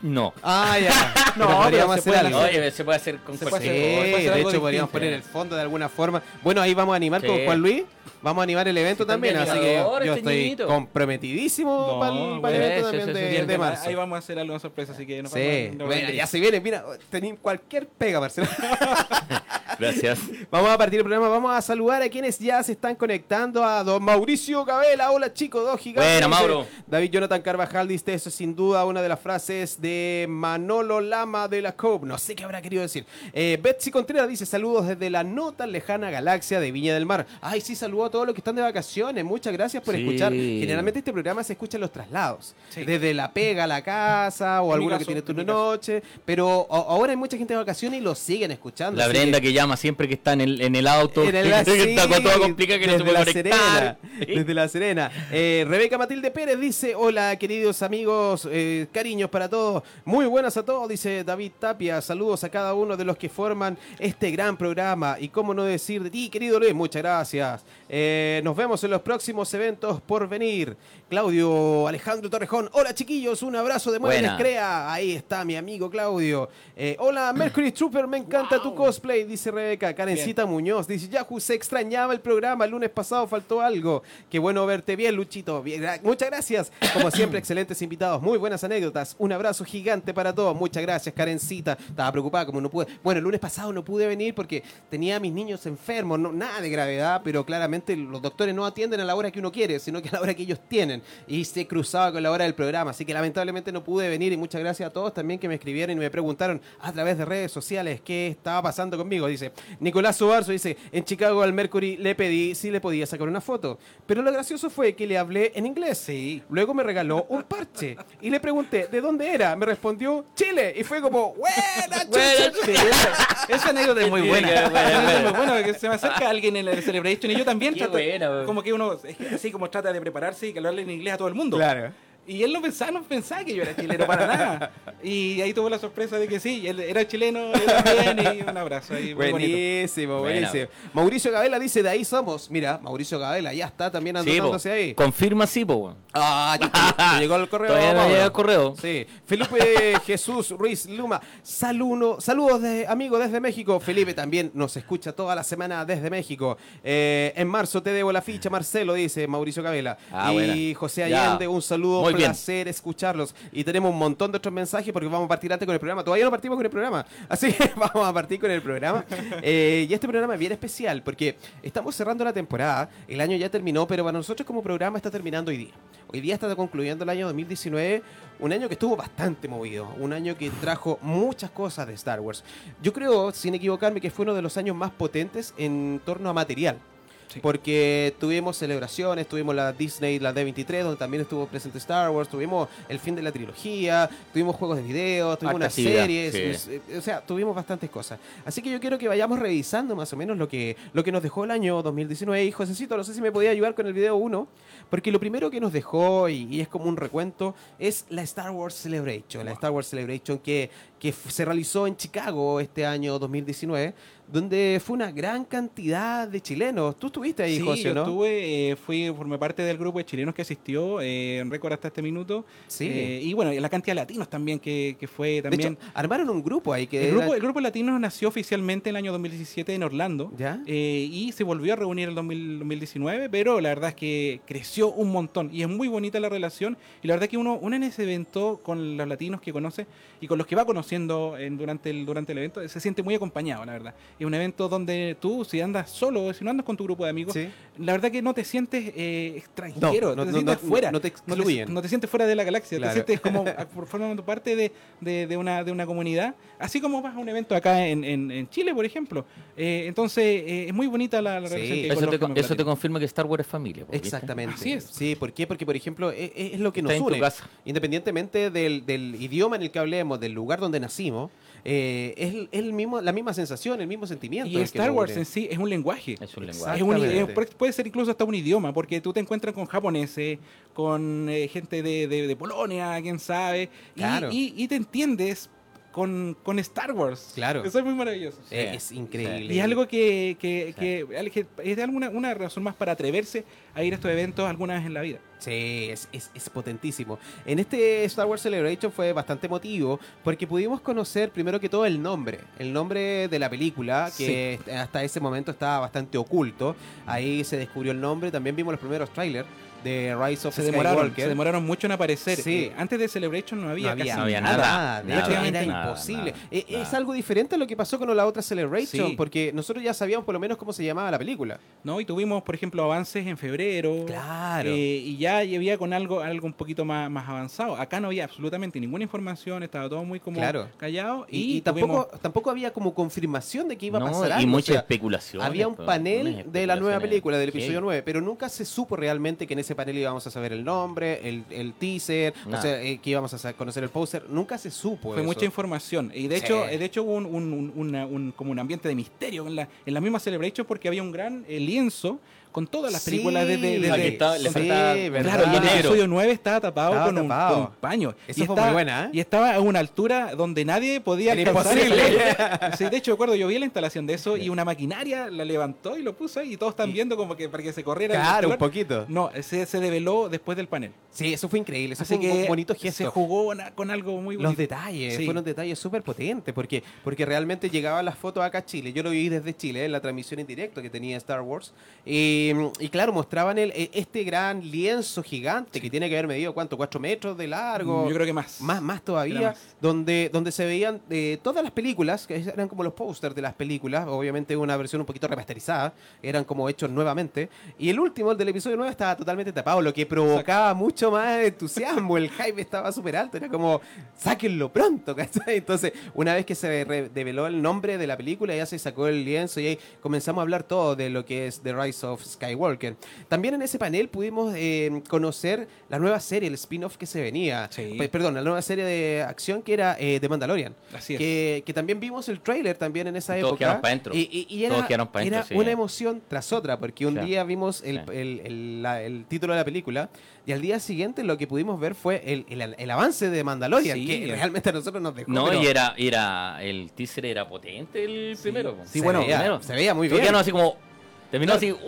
No. Ah, ya. No, Pero podríamos pero se hacer algo. se puede hacer con Se Sí, puede hacer- puede de algo hecho podríamos distinto. poner el fondo de alguna forma. Bueno, ahí vamos a animar Sí. con Juan Luis. Vamos a animar el evento Sí, también, así que animador, yo este estoy niñito. comprometidísimo No, para el, bueno, evento sí, también sí, de, de ahí- marzo. Ahí vamos a hacer algo sorpresa, así que no Sí, bueno, ya se viene, mira, tenéis cualquier pega, Marcelo. Gracias. Vamos a partir el programa, vamos a saludar a quienes ya se están conectando, a don Mauricio Cabela, hola chicos, dos gigantes. Buena, Dice Mauro. David Jonathan Carvajal dice, eso es sin duda una de las frases de Manolo Lama de la COP, no sé qué habrá querido decir. Eh, Betsy Contreras dice, saludos desde la no tan lejana galaxia de Viña del Mar. Ay, sí, saludo a todos los que están de vacaciones, muchas gracias por Sí. escuchar. Generalmente este programa se escucha en los traslados, Sí. desde la pega a la casa o En alguno que caso, tiene en turno noche, pero ahora hay mucha gente de vacaciones y lo siguen escuchando. La Brenda que- que llama siempre que está en el, en el auto. en el- que sí, está con todo complicado que no se desde puede la conectar. Serena, desde la Serena. Eh, Rebeca Matilde Pérez dice, hola queridos amigos, eh, cariños para todos, muy buenas a todos, dice David Tapia, saludos a cada uno de los que forman este gran programa y cómo no decir de ti, querido Luis, muchas gracias. Eh, nos vemos en los próximos eventos por venir. Claudio Alejandro Torrejón, hola chiquillos, un abrazo de Muebles Buena. Crea, ahí está mi amigo Claudio. Eh, hola Mercury Trooper, me encanta tu cosplay, dice Rebeca. Karencita Muñoz dice, Yahoo, se extrañaba el programa, el lunes pasado faltó algo. Qué bueno verte bien, Luchito. Bien, muchas gracias. Como siempre, excelentes invitados, muy buenas anécdotas. Un abrazo gigante para todos. Muchas gracias, Karencita. Estaba preocupada como no pude. Bueno, el lunes pasado no pude venir porque tenía a mis niños enfermos, no, nada de gravedad, pero claramente los doctores no atienden a la hora que uno quiere, sino que a la hora que ellos tienen. Y se cruzaba con la hora del programa, así que lamentablemente no pude venir y muchas gracias a todos también que me escribieron y me preguntaron a través de redes sociales qué estaba pasando conmigo. Dice, Nicolás Subarzo dice, en Chicago al Mercury le pedí si le podía sacar una foto, pero lo gracioso fue que le hablé en inglés. Sí. Luego me regaló un parche y le pregunté, ¿de dónde era? Me respondió, Chile. Y fue como, ¡buena! Sí, esa, anécdota es muy buena. que es muy buena porque se me acerca alguien en el Celebration y yo también trato, buena, como que uno así como trata de prepararse y que hablarle en inglés a todo el mundo. Claro. Y él no pensaba, no pensaba que yo era chileno para nada. Y ahí tuvo la sorpresa de que sí, él era chileno, él también, y un abrazo ahí. Buenísimo, buenísimo. Mauricio Gabela dice, de ahí somos. Mira, Mauricio Gabela ya está también Sí, anotándose ahí. Confirma sí, po. Ah, ya llegó el correo. Todavía no llega el correo. Sí. Felipe Jesús Ruiz Luma. Saludo, saludos de amigos desde México. Felipe también nos escucha toda la semana desde México. Eh, en marzo te debo la ficha, Marcelo, dice Mauricio Gabela. Ah, y buena. José Ya. Allende, un saludo, Muy bien. placer escucharlos. Y tenemos un montón de otros mensajes porque vamos a partir antes con el programa. Todavía no partimos con el programa. Así que vamos a partir con el programa. Eh, y este programa es bien especial porque estamos cerrando la temporada. El año ya terminó, pero para nosotros como programa está terminando hoy día. Hoy día está concluyendo el año 2019, un año que estuvo bastante movido, un año que trajo muchas cosas de Star Wars. Yo creo, sin equivocarme, que fue uno de los años más potentes en torno a material. Sí. Porque tuvimos celebraciones, tuvimos la Disney, la D23, donde también estuvo presente Star Wars, tuvimos el fin de la trilogía, tuvimos juegos de video, tuvimos unas series, sí. eh, o sea, tuvimos bastantes cosas. Así que yo quiero que vayamos revisando más o menos lo que, lo que nos dejó el año 2019. Y Josecito, no sé si me podía ayudar con el video 1, porque lo primero que nos dejó, y, y es como un recuento, es la Star Wars Celebration. La Star Wars Celebration que, que se realizó en Chicago este año 2019, donde fue una gran cantidad de chilenos. Tú estuviste ahí, sí, José, yo ¿no? estuve, eh, fui, formé parte del grupo de chilenos que asistió, eh, en récord hasta este minuto. Sí. Eh, y bueno, la cantidad de latinos también que, que fue de también. hecho, armaron un grupo ahí que el, grupo, el grupo latino nació oficialmente en el año 2017 en Orlando. ¿Ya? eh, y se volvió a reunir en el 2000 2019, pero la verdad es que creció un montón y es muy bonita la relación. Y la verdad es que uno, uno en ese evento con los latinos que conoce y con los que va conociendo en- durante, el, durante el evento se siente muy acompañado, la verdad. Es un evento donde tú, si andas solo, si no andas con tu grupo de amigos, Sí. la verdad que no te sientes eh, extranjero, No, no, te no, sientes no, fuera. no te No excluyen. te, no te sientes fuera de la galaxia, Claro. te sientes como formando parte de, de- de una, de una comunidad, así como vas a un evento acá en, en- en Chile, por ejemplo. Eh, entonces, eh, es muy bonita la, la Sí. relación que Eso, con te, con eso te confirma que Star Wars es familia. ¿viste? Exactamente. Así es. Sí, ¿por qué? Porque, por ejemplo, e- e- es, lo que Está nos en tu une. casa. Independientemente del, del idioma en el que hablemos, del lugar donde nacimos, eh, es, el- es el mismo, la misma sensación, el mismo sentimiento. Y Star Wars en sí es un lenguaje. Es un lenguaje. Es un- Exactamente. puede- ser incluso hasta un idioma, porque tú te encuentras con japoneses, con eh, gente de, de- de Polonia, quién sabe, y, Claro. y- y te entiendes con, con Star Wars. Claro. Eso es muy maravilloso. Es increíble. Y algo que, que, que- que es de alguna una razón más para atreverse a ir a estos eventos alguna vez en la vida. Sí, es, es, es potentísimo. En este Star Wars Celebration fue bastante emotivo porque pudimos conocer primero que todo el nombre, el nombre de la película que hasta ese momento estaba bastante oculto. Ahí se descubrió el nombre, también vimos los primeros trailers de Rise of Se demoraron, Skywalker. se demoraron mucho en aparecer. Sí. Eh, antes de Celebration no había, no había, casi no había nada, nada, de nada, hecho, era nada, imposible. nada, Eh, Es algo diferente a lo que pasó con la otra Celebration, Sí. porque nosotros ya sabíamos por lo menos cómo se llamaba la película. ¿no? Y tuvimos, por ejemplo, avances en febrero. Claro. eh, y ya había con algo, algo un poquito más, más avanzado. Acá no había absolutamente ninguna información, estaba todo muy como Claro. callado. Y, Y, y tampoco, tuvimos- tampoco había como confirmación de que iba a No, pasar y algo. mucha o sea, especulación. Había un panel de la nueva película, del episodio 9, pero nunca se supo realmente que en ese panel íbamos a saber el nombre, el, el teaser, o Nada. sea, eh, que íbamos a conocer el póster. Nunca se supo Fue eso. mucha información. Y de Sí. hecho, de hecho hubo un, un- un- una- un- como un ambiente de misterio en la, en la misma Celebration porque había un gran eh, lienzo con todas las Sí, películas desde... desde- Ah, que está- le sí. Claro, y el negro. episodio 9 estaba tapado, Estaba con, un, con un paño. Eso y fue estaba, muy buena, ¿eh? Y estaba a una altura donde nadie podía Era alcanzar. imposible. Sí, de hecho, recuerdo, yo vi la instalación de eso y una maquinaria la levantó y lo puso ahí y todos están viendo como que para que se corriera. el Claro, un poquito. No, se, se develó después del panel. Sí, eso fue increíble. Eso Así fue un que bonito se gesto. jugó na- con algo muy bonito. Los detalles, Sí. fueron detalles súper potentes, porque, porque realmente llegaban las fotos acá a Chile. Yo lo vi desde Chile, en la transmisión en directo que tenía Star Wars. Y, y claro, mostraban el, e- este gran lienzo gigante que tiene que haber medido, ¿cuánto? ¿Cuatro metros de largo? Mm, Yo creo que más. Más, más todavía, más. donde, donde se veían eh, todas las películas, que eran como los pósters de las películas, obviamente una versión un poquito remasterizada, eran como hechos nuevamente. Y el último, el del episodio 9, estaba totalmente tapado, lo que provocaba mucho más entusiasmo. El hype estaba súper alto, era como, sáquenlo pronto, ¿cachai? Entonces, una vez que se re- reveló el nombre de la película, ya se sacó el lienzo y ahí comenzamos a hablar todo de lo que es The Rise of Skywalker. También en ese panel pudimos eh, conocer la nueva serie, el spin-off que se venía. Sí. Pe- Perdón, la nueva serie de acción que era eh, The Mandalorian. Así es. Que, que también vimos el trailer también en esa Y todos época. quedaron pa' dentro. Y, y- y era, Todos quedaron pa' dentro, era sí. una emoción tras otra, porque un Sí. día vimos el, Sí. el- el- la- el título de la película y al día siguiente lo que pudimos ver fue el, el- el avance de Mandalorian, Sí. que realmente a nosotros nos dejó. No, pero y era, era, el teaser era potente el primero. se bueno, veía, primero. se veía muy Todos bien. quedaron así como, terminó así, ¡wow!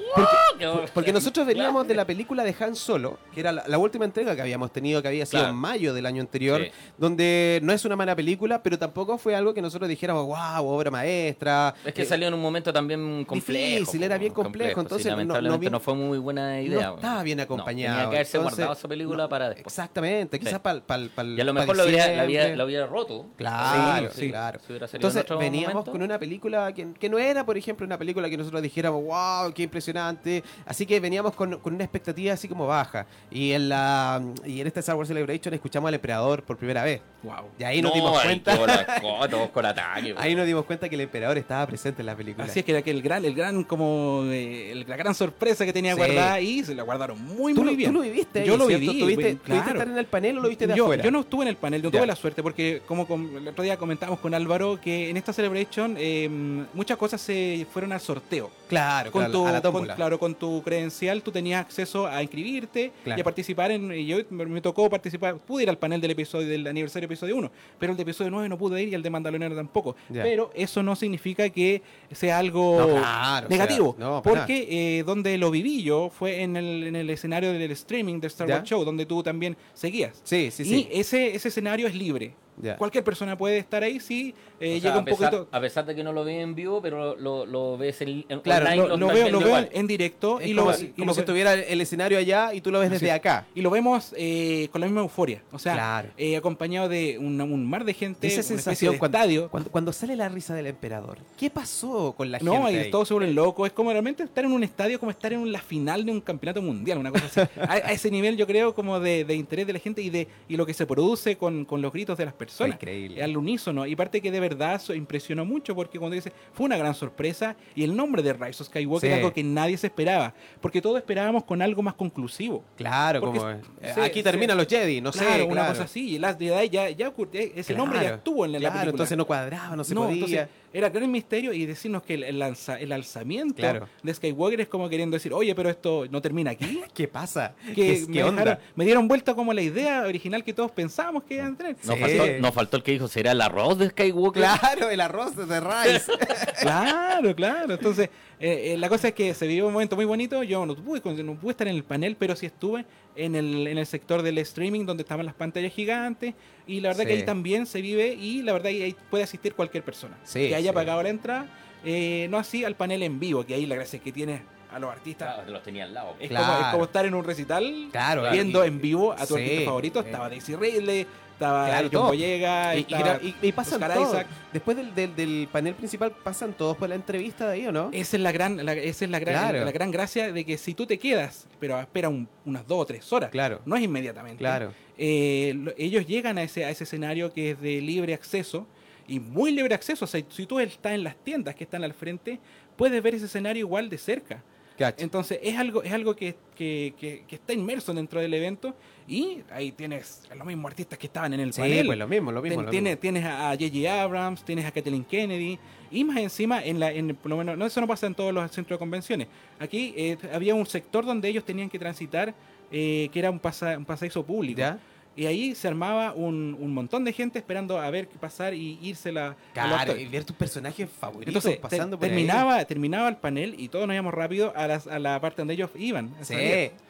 Quedó- Porque nosotros veníamos de la película de Han Solo, que era la, la última entrega que habíamos tenido, que había sido Claro. en mayo del año anterior, Sí. donde no es una mala película, pero tampoco fue algo que nosotros dijéramos, wow, obra maestra. Es que Eh, salió en un momento también complejo. Difícil, era bien complejo, entonces sí, no- no lamentablemente bien- no, fue muy buena idea. no estaba bien acompañado. tenía que haberse Entonces, guardado esa película para después. Exactamente, quizás Sí. para pal, pal, Y a lo pa' mejor lo hubiera, la, hubiera, diciembre. la hubiera roto. Claro, Sí, sí, sí. claro. Si en Entonces veníamos momento. con una película que, que no era, por ejemplo, una película que nosotros dijéramos, wow, qué impresionante. Así que veníamos con, con una expectativa así como baja. Y en la y en este Star Wars Celebration escuchamos al emperador por primera vez. Wow. Y ahí nos No, dimos ahí cuenta. quedó la- co- todos con ataque. Ahí nos dimos cuenta que el emperador estaba presente en la película. Así es que era que el gran, el gran, como eh, el- la gran sorpresa que tenía Sí. guardada y se la guardaron muy, ¿Tú, muy lo- bien. tú lo viviste ahí, Yo lo ¿cierto? viví. ¿Tuviste, bueno, tuviste claro. estar en el panel o lo viste de yo, afuera? yo no estuve en el panel, no Ya. tuve la suerte porque como com- el otro día comentábamos con Álvaro que en esta celebration eh, muchas cosas se fueron al sorteo. Claro, Con claro, tu, a la con, tómbola. claro, con tu credencial tú tenías acceso a inscribirte Claro. y a participar en. y yo me, me tocó participar, pude ir al panel del episodio del aniversario episodio 1, pero el de episodio 9 no pude ir y el de Mandaloriano tampoco. Pero eso no significa que sea algo No, claro, o sea, negativo. no, porque eh, donde lo viví yo fue en el, en el escenario del streaming de Star. Wars Show, donde tú también seguías. Sí, sí, y sí. ese, ese escenario es libre. Cualquier persona puede estar ahí si eh, sea, a, pesar, poquito. a pesar de que no lo ve en vivo, pero lo, lo ves en, en Claro, online. Lo, lo veo, lo veo en directo Es y como, lo, si, y como lo si ve- estuviera el escenario allá y tú lo ves desde es. acá. Y lo vemos eh, con la misma euforia. O sea, Claro. eh, acompañado de un, un mar de gente, Esa sensación de cuando, estadio. cuando, cuando sale la risa del emperador. ¿Qué pasó con la No, gente? y ahí? todos se vuelven locos. Es como realmente estar en un estadio, como estar en la final de un campeonato mundial, una cosa así. a, a ese nivel, yo creo, como de, de interés de la gente y de y lo que se produce con, con los gritos de las personas. increíble. Al unísono. Y parte que de verdad eso impresionó mucho, porque cuando dice, fue una gran sorpresa. Y el nombre de Rise of Skywalker Sí. es algo que nadie se esperaba. Porque todos esperábamos con algo más conclusivo. Claro, Porque como eh, sí, aquí sí. terminan los Jedi, no sé. claro, una cosa así. Y Last Jedi ya, ya ocurrió, ese nombre ya estuvo en la claro, película. entonces no cuadraba, no se podía. entonces era gran misterio y decirnos que el, el lanza- el alzamiento Claro. de Skywalker es como queriendo decir, oye, pero esto no termina aquí. ¿Qué pasa? Que ¿Qué, me, qué onda? dejaron- me dieron vuelta como la idea original que todos pensábamos que iban a tener. Nos, Sí. faltó, nos faltó el que dijo, ¿será el arroz de Skywalker? Claro, el arroz de Rice. Claro, claro. Entonces, eh, eh, la cosa es que se vivió un momento muy bonito. Yo no pude, no pude estar en el panel, pero sí estuve en el, en el sector del streaming donde estaban las pantallas gigantes. Y la verdad que ahí también se vive y la verdad que ahí puede asistir cualquier persona Sí, que haya sí. pagado la entrada. eh, no así al panel en vivo, que ahí la gracia que tiene a los artistas. Claro, los tenía al lado. Es, Claro. como, es como estar en un recital Claro, viendo y- en vivo a tu sí, artista favorito. Estaba Daisy Ridley, estaba Claro, John. Boyega, y, y, estaba y- y pasan. Isaac. Después del, del, del panel principal, pasan todos por la entrevista de ahí, ¿o no? Esa es la gran, la- esa es la gran, Claro. la gran gracia de que si tú te quedas, pero espera un- unas dos o tres horas, Claro. no es inmediatamente. Claro. eh, lo- ellos llegan a ese, a ese escenario que es de libre acceso y muy libre acceso. O sea, si tú estás en las tiendas que están al frente, puedes ver ese escenario igual de cerca. Entonces es algo, es algo que, que- que- que está inmerso dentro del evento y ahí tienes a los mismos artistas que estaban en el Sí, panel. pues lo mismo, lo mismo. Ten- lo tiene- mismo. Tienes a J.J. Abrams, tienes a Kathleen Kennedy y más encima, en la, en, por lo menos, no, eso no pasa en todos los centros de convenciones. Aquí eh, había un sector donde ellos tenían que transitar eh, que era un, pasa, un pasadizo público. ¿Ya? Y ahí se armaba un, un montón de gente esperando a ver qué pasar y irse la, Claro, y ver tus personajes favoritos Entonces, te- pasando por ahí. terminaba, terminaba el panel y todos nos íbamos rápido a, las- a la parte donde ellos iban. Sí,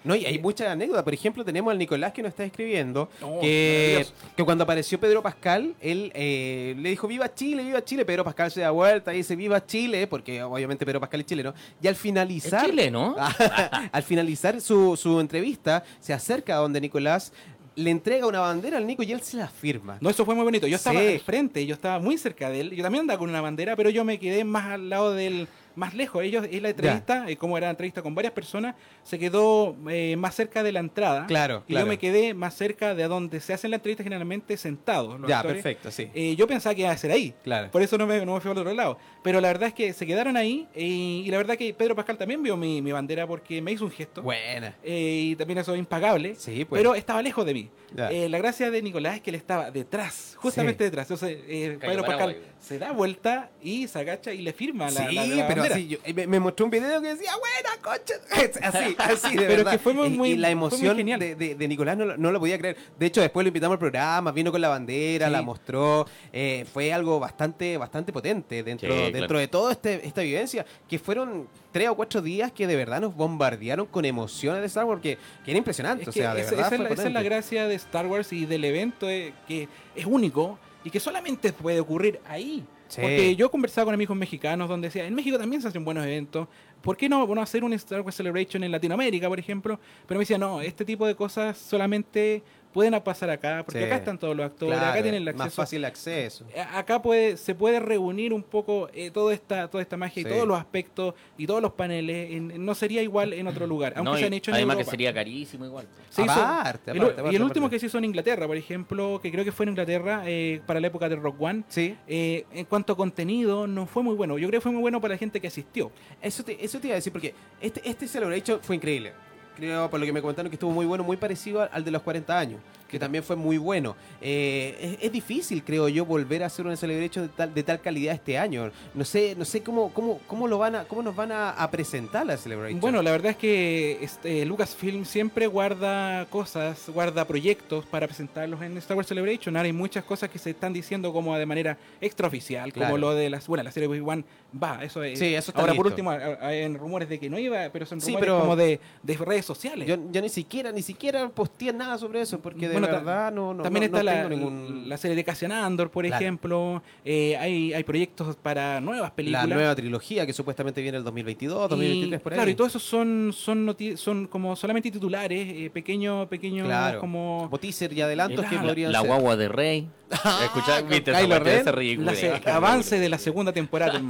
no, y hay muchas anécdotas. Por ejemplo, tenemos al Nicolás que nos está escribiendo Oh, que, que cuando apareció Pedro Pascal, él eh, le dijo viva Chile, viva Chile. Pedro Pascal se da vuelta y dice viva Chile, porque obviamente Pedro Pascal es chileno. Y al Es finalizar, chileno. al finalizar su, su entrevista, se acerca a donde Nicolás le entrega una bandera al Nico y él se la firma. No, eso fue muy bonito. Yo estaba Sí. al frente, yo estaba muy cerca de él. Yo también andaba con una bandera, pero yo me quedé más al lado del, más lejos. Ellos, en la entrevista, eh, como era la entrevista con varias personas, se quedó eh, más cerca de la entrada. Claro, Y claro. yo me quedé más cerca de donde se hacen la entrevista generalmente sentados. los Ya, actores. perfecto, sí. Eh, yo pensaba que iba a ser ahí. Claro. Por eso no me, no me fui al otro lado. Pero la verdad es que se quedaron ahí. y la verdad que Pedro Pascal también vio mi, mi bandera porque me hizo un gesto. Buena. Eh, y también eso es impagable. Sí, pues. Pero estaba lejos de mí. La gracia de Nicolás es que él estaba detrás, justamente Sí. detrás. Entonces, Pedro Pascal se da vuelta y se agacha y le firma la, sí, la- la pero bandera. así, yo- me, me mostró un video que decía, buena, coche. Así, así, de Pero verdad. que fue muy- Y- la muy emoción de, de- de Nicolás no, lo- no lo podía creer. De hecho, después lo invitamos al programa, vino con la bandera, Sí. la mostró. eh, fue algo bastante bastante potente dentro, Sí, dentro claro. de toda este, esta vivencia, que fueron tres o cuatro días que de verdad nos bombardearon con emociones de Star Wars, que, que era impresionante. Es o que sea, de esa, verdad esa es fue la, esa es la potente. gracia de Star Wars y del evento, eh, que es único y que solamente puede ocurrir ahí. Porque yo conversaba con amigos mexicanos donde decía, en México también se hacen buenos eventos, ¿por qué no, no hacer un Star Wars Celebration en Latinoamérica, por ejemplo? Pero me decía, no, este tipo de cosas solamente pueden pasar acá, porque Sí. acá están todos los actores, Claro, acá tienen el Más acceso. fácil acceso. Acá puede, se puede reunir un poco eh, toda esta toda esta magia Sí. y todos los aspectos y todos los paneles. en- no sería igual en otro lugar, aunque No, se y han hecho en además Europa. que sería carísimo igual. Se hizo- Aparte, el- aparte, y el último aparte. que se hizo en Inglaterra, por ejemplo, que creo que fue en Inglaterra eh, para la época de Rock One, Sí. eh, en cuanto a contenido, no fue muy bueno. Yo creo que fue muy bueno para la gente que asistió. Eso te, eso te iba a decir, porque este, este Celebration fue increíble. Creo, por lo que me comentaron, que estuvo muy bueno, muy parecido al, de los 40 años, que también fue muy bueno. Eh, es, es difícil, creo yo, volver a hacer una Celebration de tal, de tal calidad este año. No sé, no sé cómo, cómo, cómo, lo van a, cómo nos van a, a presentar la Celebration. Bueno, la verdad es que este, Lucasfilm siempre guarda cosas, guarda proyectos para presentarlos en Star Wars Celebration. Ahora hay muchas cosas que se están diciendo como de manera extraoficial, como Claro. lo de las, bueno, la serie Obi-Wan va, eso es. Sí, eso está Ahora por último hay- rumores de que no iba, pero son Sí, rumores pero- como de, de redes sociales. yo, yo ni siquiera, ni siquiera posteé nada sobre eso, porque de Bueno, verdad no, no, También no- está no la, tengo ningún... la serie de Cassian Andor, por Claro. ejemplo. Eh, hay, hay proyectos para nuevas películas. La nueva trilogía que supuestamente viene el 2022, 2023, y, por ahí. Claro, y todos esos son, son, como solamente titulares, eh, pequeños, pequeños Claro. como... Como teaser y adelantos que Claro. podrían La ser. guagua de Rey. La se- avance de la segunda temporada del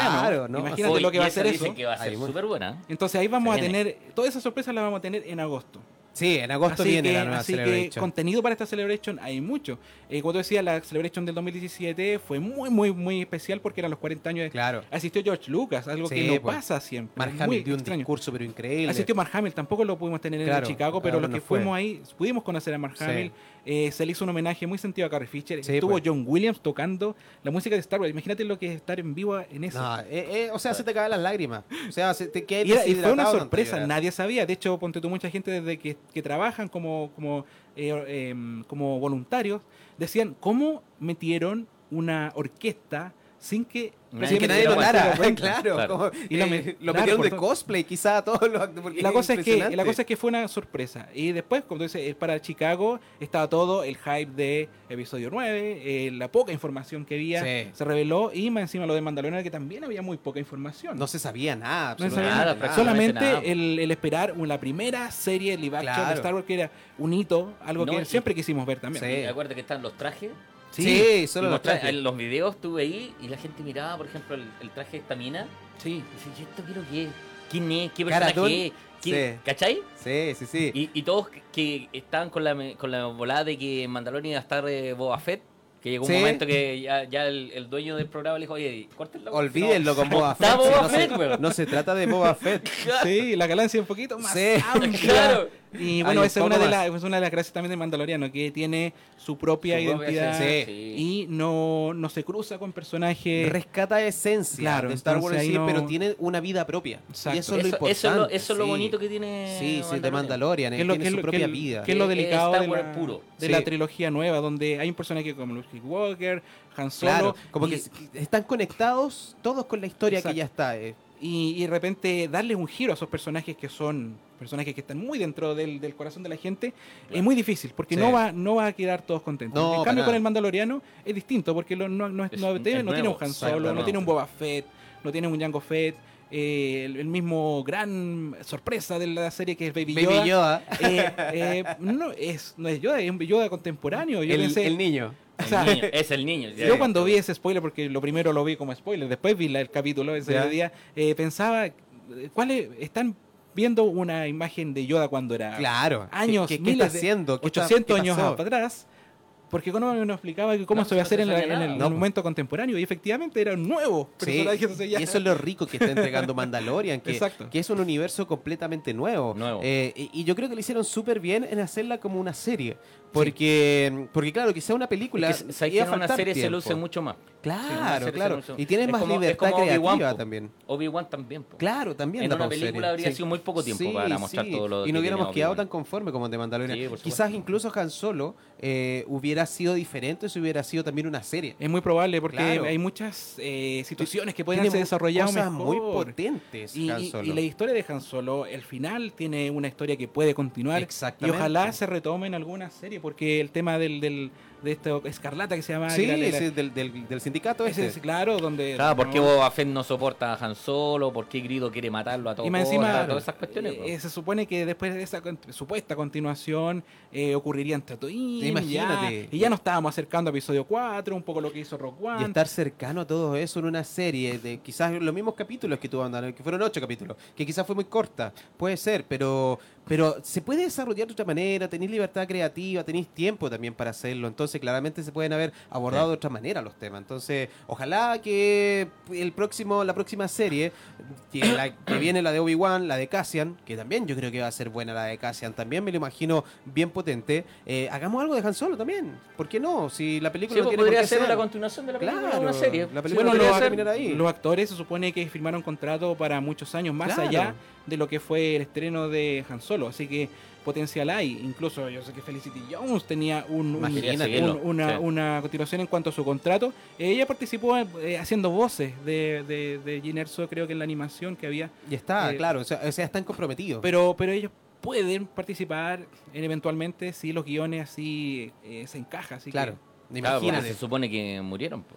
Claro, ¿no? Imagínate Hoy, lo que va a ser eso. que va a ser súper buena. Entonces ahí vamos a Se tener, todas esas sorpresas las vamos a tener en agosto. Sí, en agosto así viene que, la nueva así que contenido para esta Celebration hay mucho. Eh, como tú decías, la Celebration del 2017 fue muy, muy, muy especial porque eran los 40 años de... Claro. Asistió George Lucas, algo Sí, que no pues. pasa siempre. Mark Hamill dio un discurso pero increíble. Asistió Mark Hamill, tampoco lo pudimos tener Claro, en Chicago, pero los no que fue. fuimos ahí pudimos conocer a Mark Sí. Eh, se le hizo un homenaje muy sentido a Carrie Fisher. Sí, Estuvo pues. John Williams tocando la música de Star Wars. Imagínate lo que es estar en vivo en eso. No, eh, eh, o sea, se te caen las lágrimas. O sea, se te queda Y, era- y fue una sorpresa, nadie sabía. De hecho, ponte tú mucha gente desde que, que trabajan como, como, eh, em, como voluntarios, decían cómo metieron una orquesta sin que, Nadie Sin que nadie se lo diera notara, claro. Claro. como, Y lo eh, me- lo claro, metieron de todo- cosplay, quizá a todos los actores. porque Y la cosa es que la cosa es que fue una sorpresa y después como tú dices para Chicago estaba todo el hype de episodio 9 eh, la poca información que había Sí. se reveló y más encima lo de Mandalorian que también había muy poca información No se sabía nada, No sabía absolutamente nada, nada. solamente nada. el, el esperar la primera serie live Claro. de Star Wars que era un hito algo No, que siempre quisimos ver también Sí. Acuérdate que están los trajes. Sí, solo los trajes. en los videos estuve ahí y la gente miraba, por ejemplo, el, el traje de esta mina. sí Y ¿y esto qué es lo que es? ¿Quién es? ¿Qué personaje es? ¿Quién- Sí. ¿Cachai? Sí, sí, sí. Y, y todos que- estaban con la, con la volada de que Mandalorian iba a estar eh, Boba Fett. Que llegó Sí. un momento que ya, ya el, el dueño del programa le dijo, oye, córtenla. porque Olvídenlo no- con Boba Fett. Sí, Boba no, Fett, se, weón. no se trata de Boba Fett. sí la galaxia un poquito más Sí. amplia. Claro. Y bueno esa es una de, las, es una de las gracias también de Mandaloriano que tiene su propia Su propia identidad esencia, Sí. y no, no se cruza con personajes Rescata esencia Claro, de Star Wars, sí, no- pero tiene una vida propia. Exacto. Y eso es lo Eso, importante. eso es lo, eso es lo sí. bonito que tiene. Sí, sí, de Mandalorian. que él es lo, tiene que es su propia que vida. que es lo Eh, delicado Star de, la, puro. de Sí. la trilogía nueva, donde hay un personaje como Luke Skywalker, Han Solo, Claro, como y, que están conectados todos con la historia Exacto. que ya está. eh. Y, y de repente darle un giro a esos personajes que son personajes que están muy dentro del, del corazón de la gente es muy difícil, porque Sí. no va no va a quedar todos contentos. No, en cambio, con el Mandaloriano es distinto, porque lo- no, no, es- Es no tiene, un Han Solo, no tiene un Boba Fett, no tiene un Jango Fett. eh, el, el mismo gran sorpresa de la serie que es Baby Yoda. Baby Yoda, Eh, eh, no, es, no es Yoda, es un Yoda contemporáneo. Yo el, pensé, el niño. El niño, es el niño. ya, Yo ya, cuando vi ese spoiler, porque lo primero lo vi como spoiler, después vi el capítulo ese Ya. día, eh, pensaba, eh, ¿cuáles están viendo una imagen de Yoda cuando era Claro. años, ¿Qué, miles está haciendo? ¿Qué está- 800 qué años para atrás? Porque Conover nos explicaba que cómo No, se iba a hacer en, la- el No. momento contemporáneo y efectivamente era un nuevo Sí, personaje. ya- y eso es lo rico que está entregando Mandalorian, que, es un universo completamente nuevo. Nuevo. Eh, y, y yo creo que lo hicieron súper bien en hacerla como una serie. Porque, porque claro, sea una película. Es que, ¿sabes iba que a en una serie se luce mucho más. En Claro, claro. Y tienes es más como- libertad como creativa también. Obi-Wan también. po. Claro, también. En una película serie. habría Sí. sido muy poco tiempo para mostrar todo lo Y no hubiéramos quedado tan conformes como Mandalorian. Sí, por supuesto. Quizás incluso Han Solo eh, hubiera sido diferente si hubiera sido también una serie. Es muy probable porque Claro. hay muchas eh, situaciones que pueden ser desarrolladas cosas mejor. muy potentes. Y, Han y- Solo. y la historia de Han Solo, el final tiene una historia que puede continuar. Y Exactamente. ojalá se retome en alguna serie, porque el tema del, del- de esto Escarlata que se llama. Sí, la- ese del, del, del sindicato ese este. es claro, donde. Claro, ¿por qué no- Boba Fett no soporta a Han Solo? ¿Por qué Grido quiere matarlo a todos? Y más encima, todas esas cuestiones. po. eh, se supone que después de esa supuesta continuación eh, ocurriría en Tatooine. Imagínate. Ya, y ya nos estábamos acercando a episodio 4, un poco lo que hizo Rock Y One. estar cercano a todo eso en una serie de quizás los mismos capítulos que tuvo que fueron ocho capítulos, que quizás fue muy corta, puede ser, pero pero se puede desarrollar de otra manera, tenéis libertad creativa, tenéis tiempo también para hacerlo, entonces claramente se pueden haber abordado Sí. de otra manera los temas. Entonces, ojalá que el próximo la próxima serie que, la- que viene la de Obi-Wan, la de Cassian, que también yo creo que va a ser buena la de Cassian, también me lo imagino bien potente. eh, hagamos algo de Han Solo también, ¿por qué no? Si la película Sí, no pues por podría qué ser una continuación de la película Claro, una serie. la película Bueno, podría los, terminar ahí. los actores se supone que firmaron contrato para muchos años más Claro. allá de lo que fue el estreno de Han Solo, así que potencial hay. Incluso yo sé que Felicity Jones tenía un, un- Imagínate. un- una, Sí. una continuación en cuanto a su contrato. Ella participó eh, haciendo voces de, de, de Jyn Erso, creo que en la animación que había. Y está, Eh, claro, o sea, o sea, están comprometidos. Pero, pero ellos pueden participar en, eventualmente si los guiones así eh, se encajan. Así que- claro, imagínate. se supone que murieron. po.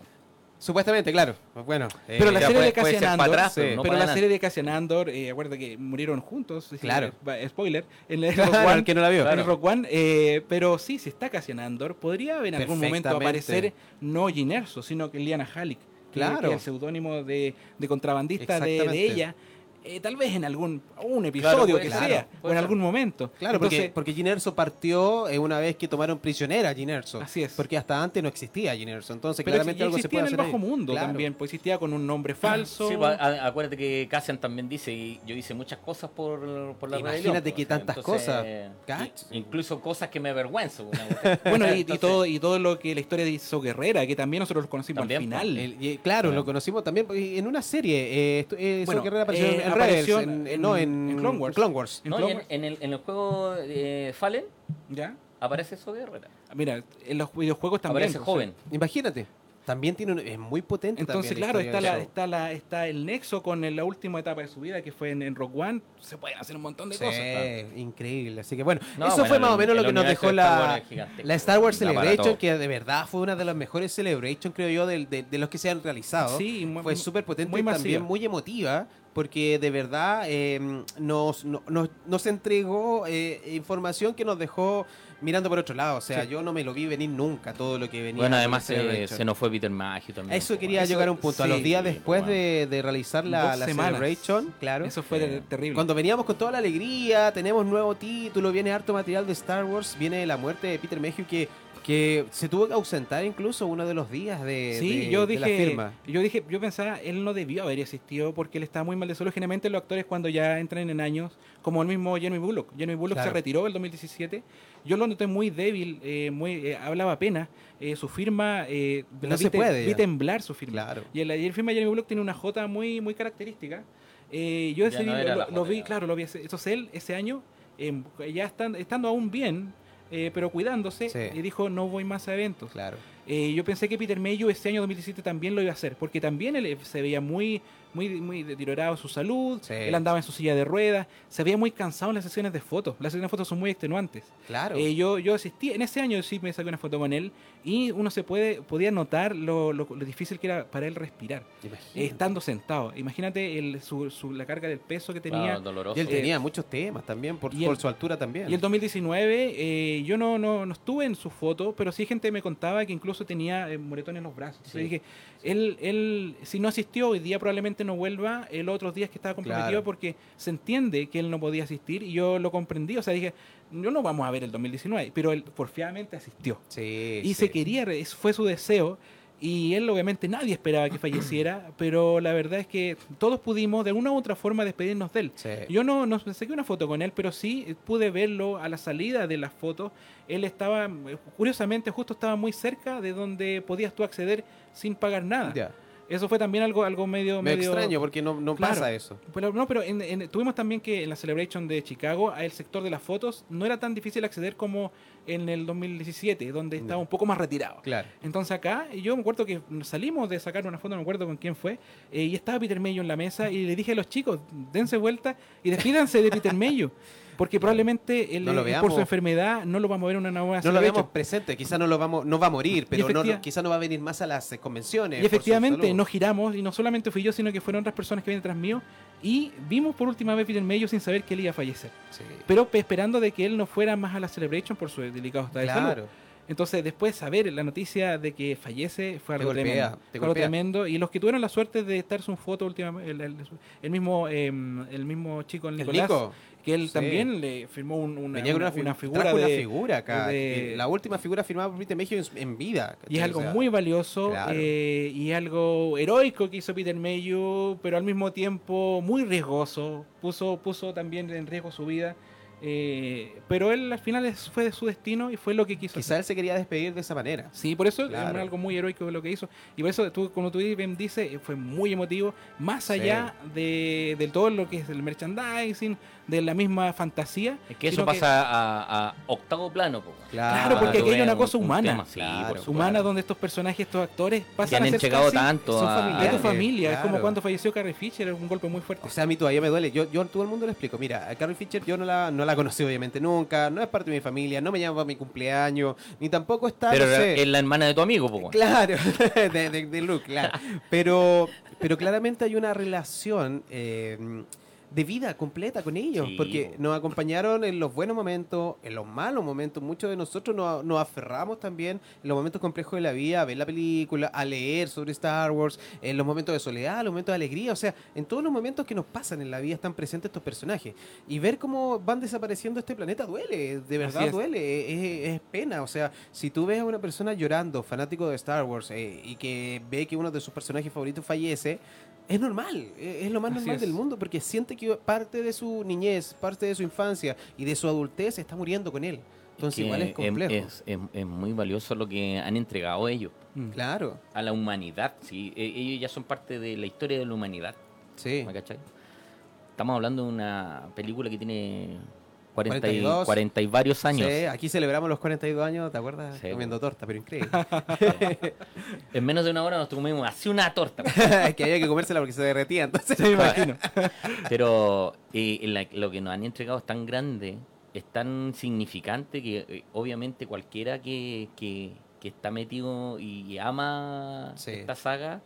Supuestamente, claro. Bueno, eh, Pero la serie puede- de Cassian Andor, atrás, pero no la serie de Cassian Andor, eh, acuérdate que murieron juntos. Claro. va- Spoiler. En el Claro, Rock One, que no la vio. en. Rock One, eh, pero sí, si está Cassian Andor, podría en algún momento aparecer no Jyn Erso, sino que Liana Halik, Claro. que es el seudónimo de, de contrabandista de, ella. Eh, tal vez en algún un episodio que ser, sea, claro, o en algún momento. Claro, porque, Entonces, porque Jyn Erso partió eh, una vez que tomaron prisionera a Jyn Erso. Así es. Porque hasta antes no existía Jyn Erso. Entonces, pero claramente algo se puede en el hacer bajo ahí. mundo Claro. también, pues existía con un nombre falso. Sí, pues, acuérdate que Cassian también dice, y yo hice muchas cosas por, por la Imagínate rebelión, que pues, tantas entonces, cosas. eh, Incluso cosas que me avergüenzo. Bueno, y, todo, y todo lo que la historia de Iso Guerrera, que también nosotros lo conocimos También, al final. El- y, claro, lo conocimos también en una serie. Eh, eh, Bueno, Saw Gerrera apareció eh, en apareció en- en- no, en, en Clone Wars. Wars. ¿En No, Clone y en, Wars? en el, en el juego eh, Fallen ¿Ya? aparece eso guerrera. Mira, en los videojuegos también. Aparece joven. Imagínate. También tiene un- es muy potente. Entonces, también claro, está, la, está, la, está el nexo con el- la última etapa de su vida, que fue en, en Rock One. Se pueden hacer un montón de Sí, cosas. increíble. Así que bueno, No, eso bueno, fue más o menos lo que nos dejó la, la Star Wars Celebration, que de verdad fue una de las mejores Celebration, creo yo, del- de, de los que se han realizado. Sí, fue súper potente muy y también muy emotiva, porque de verdad eh, nos, no- nos, nos entregó eh, información que nos dejó mirando por otro lado. O sea, Sí. yo no me lo vi venir nunca, todo lo que venía. Bueno, además la eh, se nos fue Peter Maggi también. A eso pues, quería Eso- llegar a un punto. a los días después bueno. de, de realizar la, la. Celebration, claro. Eso fue Eh, terrible. Cuando veníamos con toda la alegría, tenemos nuevo título, viene harto material de Star Wars, viene la muerte de Peter Mayhew que, que se tuvo que ausentar incluso uno de los días de, Sí, de- yo de la dije, firma. yo dije, yo pensaba, él no debió haber existido porque él estaba muy mal de salud. Generalmente los actores cuando ya entran en años, como el mismo Jeremy Bullock. Jeremy Bullock Claro. se retiró en el 2017. Yo lo noté muy débil, eh, muy eh, hablaba pena. Eh, su firma, eh, No la se vi, puede vi ya. temblar su firma. Claro. Y el, el firma de Jeremy Bullock tiene una J muy, muy característica. Eh, yo no era lo, vi, claro, lo vi. ese- Entonces él ese año, eh, ya están, estando aún bien, eh, pero cuidándose, Sí. y dijo no voy más a eventos. Claro. Eh, yo pensé que Peter Mayhew ese año 2017 también lo iba a hacer, porque también él se veía muy, muy, muy deteriorado su salud, Sí. él andaba en su silla de ruedas, se veía muy cansado en las sesiones de fotos. Las sesiones de fotos son muy extenuantes. Claro. Eh, yo, yo asistí, en ese año sí me saqué una foto con él y uno se puede, podía notar lo, lo- lo difícil que era para él respirar, eh, estando sentado. Imagínate el, su, su- la carga del peso que tenía. Y él eh, tenía muchos temas también, por, el- por su altura también. Y el 2019, eh, yo no, no, no estuve en su foto, pero sí gente me contaba que incluso tenía eh, moretones en los brazos. Entonces dije, él, él, si no asistió hoy día, probablemente no vuelva el otros días que estaba comprometido Claro. porque se entiende que él no podía asistir y yo lo comprendí. O sea, dije, no lo vamos a ver el 2019, pero él porfiadamente asistió. Sí, Y sí. se quería, fue su deseo. Y él obviamente nadie esperaba que falleciera, pero la verdad es que todos pudimos de una u otra forma despedirnos de él. Sí. Yo no, no saqué una foto con él, pero sí pude verlo a la salida de las fotos. Él estaba, eh, curiosamente, justo estaba muy cerca de donde podías tú acceder sin pagar nada. Ya. Eso fue también algo, algo medio, Me medio extraño porque no, no Claro. pasa eso. pero no, pero en- en- tuvimos también que en la Celebration de Chicago, el sector de las fotos no era tan difícil acceder como en el 2017, donde estaba un poco más retirado. Claro. Entonces acá, yo me acuerdo que salimos de sacar una foto, no me acuerdo con quién fue, eh, y estaba Peter Mello en la mesa y le dije a los chicos, dense vuelta y despídanse de Peter Mello, porque probablemente No veamos. por su enfermedad no lo vamos a ver en una nueva No lo veamos presente, quizá no lo vamos, no va a morir, pero no, no- quizá no va a venir más a las eh, convenciones. Y su efectivamente nos giramos y no solamente fui yo, sino que fueron otras personas que vienen tras mío y vimos por última vez Peter Mello sin saber que él iba a fallecer. Sí. Pero pe- esperando de que él no fuera más a la Celebration por su delicado estado de salud. Claro. Entonces, después saber la noticia de que fallece fue algo golpea, tremendo. Fue algo tremendo. Y los que tuvieron la suerte de estar en foto últimamente, el, el- el mismo em, el mismo chico, el El Nicolás, Nico. Que él Sí. también le firmó un- una, Venía una, una, una figura trajo una de... figura acá. de- La última figura firmada por Peter Mayhew en, vida. Y es algo O sea, muy valioso claro. eh, y algo heroico que hizo Peter Mayhew, pero al mismo tiempo muy riesgoso. Puso, puso también en riesgo su vida. eh, pero él al final fue de su destino y fue lo que quiso. Quizá hacer. él se quería despedir de esa manera. Sí, por eso Claro. es algo muy heroico lo que hizo. Y por eso, tú, como tú bien dices, fue muy emotivo. Más allá de, de todo lo que es el merchandising, de la misma fantasía. Es que eso pasa a, a octavo plano. po. Claro, porque aquí hay una un- cosa un humana. tema, sí, Claro. humana donde estos personajes, estos actores pasan han a ser entregado casi tanto son a, a tu familia. Es como cuando falleció Carrie Fisher, es un golpe muy fuerte. O sea, a mí todavía me duele. Yo, yo a todo el mundo le explico. Mira, a Carrie Fisher yo no la, no la conocí obviamente nunca. No es parte de mi familia. No me llama para mi cumpleaños. Ni tampoco está, Pero no sé. es la hermana de tu amigo, po. Claro, de, de- de Luke, claro. Pero, pero claramente hay una relación eh, de vida completa con ellos, Sí, porque po. nos acompañaron en los buenos momentos, en los malos momentos. Muchos de nosotros nos, nos aferramos también en los momentos complejos de la vida, a ver la película, a leer sobre Star Wars, en los momentos de soledad, los momentos de alegría. O sea, en todos los momentos que nos pasan en la vida están presentes estos personajes. Y ver cómo van desapareciendo este planeta duele, de verdad duele, es, es pena. O sea, si tú ves a una persona llorando, fanático de Star Wars, eh, y que ve que uno de sus personajes favoritos fallece, es normal, eh, es lo más Así normal es. del mundo, porque siente que parte de su niñez, parte de su infancia y de su adultez está muriendo con él. Entonces Que igual es complejo. Es, es- es muy valioso lo que han entregado ellos Mm. Claro, a la humanidad. ¿sí? E- Ellos ya son parte de la historia de la humanidad. sí. ¿Me cachai? Estamos hablando de una película que tiene 40 y, 42. 40 y varios años. Sí, aquí celebramos los 42 años, ¿te acuerdas? Sí, Comiendo torta, pero increíble. En menos de una hora nos comimos así una torta. que había que comérsela porque se derretía, entonces. me imagino. Pero la- lo que nos han entregado es tan grande, es tan significante que eh, obviamente cualquiera que, que, que está metido y ama Sí. esta saga,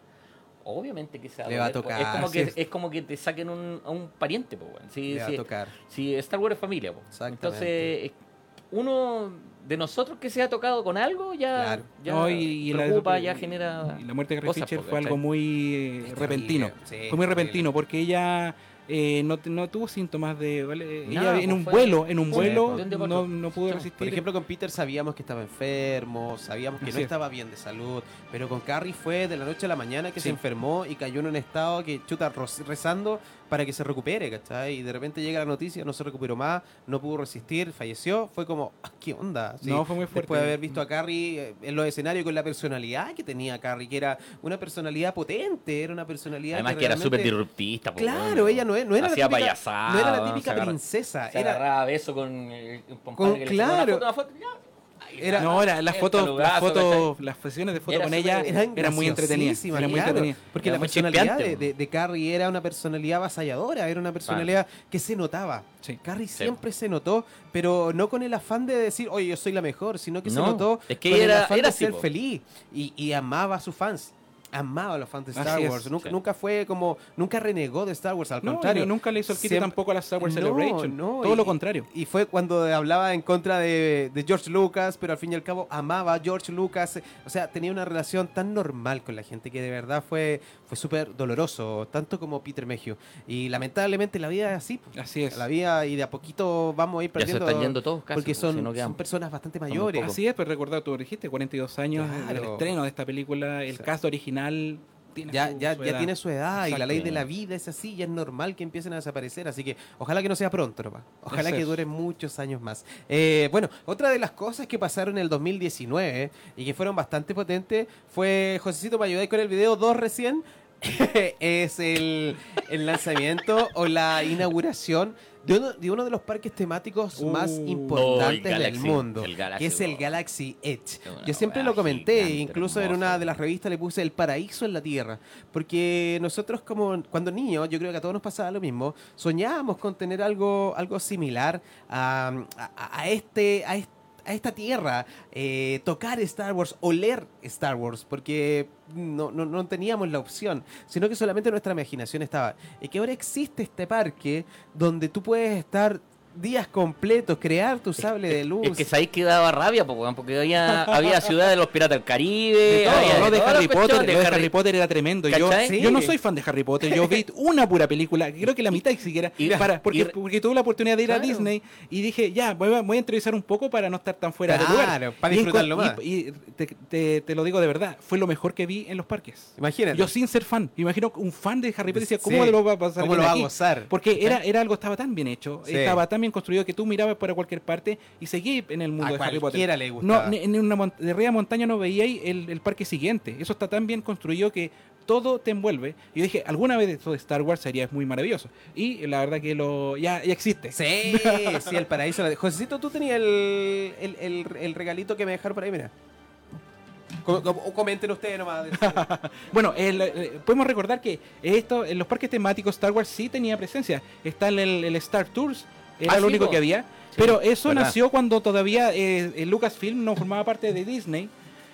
obviamente que se Le va a doler, po. tocar, Es como, que, es. es como que te saquen un, a un pariente, po, weón. Si, Le va a tocar. si Star Wars es familia, po. Exactamente. Entonces, uno de nosotros que se ha tocado con algo ya, Claro. ya No, y, y la- preocupa, ya genera. y la muerte de Carrie Fisher fue algo muy eh, repentino. sí, fue muy repentino porque ella eh, no, te- no tuvo síntomas de. ¿vale? Nada, ella en pues un fue- vuelo, en un vuelo para no, no pudo resistir. Por ejemplo, con Peter sabíamos que estaba enfermo, sabíamos que Así no es. estaba bien de salud, pero con Carrie fue de la noche a la mañana que Sí. se enfermó y cayó en un estado que chuta rezando para que se recupere, ¿cachai? Y de repente llega la noticia, no se recuperó más, no pudo resistir, falleció, fue como, ah, ¿qué onda? Sí, No, fue muy fuerte. Después de haber visto a Carrie eh, en los escenarios con la personalidad que tenía Carrie, que era una personalidad potente, era una personalidad Además que era súper disruptista. po, Claro, ella no, es- no era Hacía la típica, payasada, no era la se típica agarra- princesa, Se era, agarraba beso con el un Con- compadre que le sacó claro. Foto, foto, Era-. No, ahora las fotos, las fotos, las sesiones de fotos Era con ella eran eran muy entretenidas. graciosísimas, Eran muy claro, entretenidas. Porque Era la personalidad de, de- de Carrie era una personalidad avasalladora, era una personalidad que se notaba. Sí. Carrie siempre se notó, pero no con el afán de decir, oye, yo soy la mejor, sino que se No, notó es que con el era- afán era de así, ser po. feliz y, y amaba a sus fans. Amaba a los fans de Así Star es, Wars. Nunca, sí. nunca fue como. Nunca renegó de Star Wars, al No, contrario. nunca le hizo el quite Siempre- tampoco a la Star Wars No, Celebration. no, Todo y- lo contrario. Y fue cuando hablaba en contra de, de George Lucas, pero al fin y al cabo amaba a George Lucas. O sea, tenía una relación tan normal con la gente que de verdad fue, fue súper doloroso, tanto como Peter Mayhew. Y lamentablemente la vida es así. Así es. La vida y de a poquito vamos a ir Ya se perdiendo. están yendo todos casi, porque son, si no quedan- son personas bastante mayores. Así es, pues recordar, tú dijiste, 42 años del Claro. estreno de esta película, el Sí. cast original tiene Ya, su- ya, su ya tiene su edad y la ley de la vida es así y es normal que empiecen a desaparecer. Así que ojalá que no sea pronto, nomás. Ojalá que dure muchos años más. Eh, bueno, otra de las cosas que pasaron en el 2019 y que fueron bastante potentes fue Josecito, ¿me ayudáis con el video 2 recién? es el, el lanzamiento o la inauguración de uno, de uno de los parques temáticos más Uh. importantes Oh, el del Galaxy, mundo, Galaxy que es el World. Galaxy Edge. Yo siempre lo comenté, gigante, incluso en hermoso. una de las revistas le puse el paraíso en la tierra, porque nosotros como cuando niños, yo creo que a todos nos pasaba lo mismo, soñábamos con tener algo, algo similar a, a- a este, a este a esta tierra, eh, tocar Star Wars, oler Star Wars, porque no, no, no teníamos la opción, sino que solamente nuestra imaginación estaba. Y que ahora existe este parque donde tú puedes estar días completos, crear tu sable de luz. Es que sabéis que daba rabia, porque había, había ciudad de los piratas del Caribe, De todo, había lo de Harry Potter, cuestiones, lo de Harry Potter era tremendo. Yo, yo no soy fan de Harry Potter, yo vi una pura película, creo que la mitad siquiera, Y- para, porque, y- porque tuve la oportunidad de ir a. Disney y dije, ya, voy a, voy a entrevistar un poco para no estar tan fuera de lugar. Claro, para disfrutarlo más. Y, te, te- te lo digo de verdad, fue lo mejor que vi en los parques. Imagínate. Yo sin ser fan, imagino un fan de Harry Potter decía, ¿cómo Sí. lo va a pasar ¿Cómo lo va a aquí?". gozar? Porque era, era algo, estaba tan bien hecho, Sí. estaba tan bien construido que tú mirabas para cualquier parte y seguí en el mundo A de Harry Potter. le. No, en una de arriba montaña no veíais el, el parque siguiente. Eso está tan bien construido que todo te envuelve. Y yo dije, alguna vez esto de Star Wars sería muy maravilloso. Y la verdad que lo ya, ya existe. Sí, sí, el paraíso. la- Josecito, tú tenías el, el, el- el regalito que me dejaron por ahí, mira. Com- com- o comenten ustedes nomás. Bueno, eh, podemos recordar que esto en los parques temáticos Star Wars sí tenía presencia. Está el, el Star Tours, era Ah, lo único que había. Pero eso verdad. nació cuando todavía eh, Lucasfilm no formaba parte de Disney.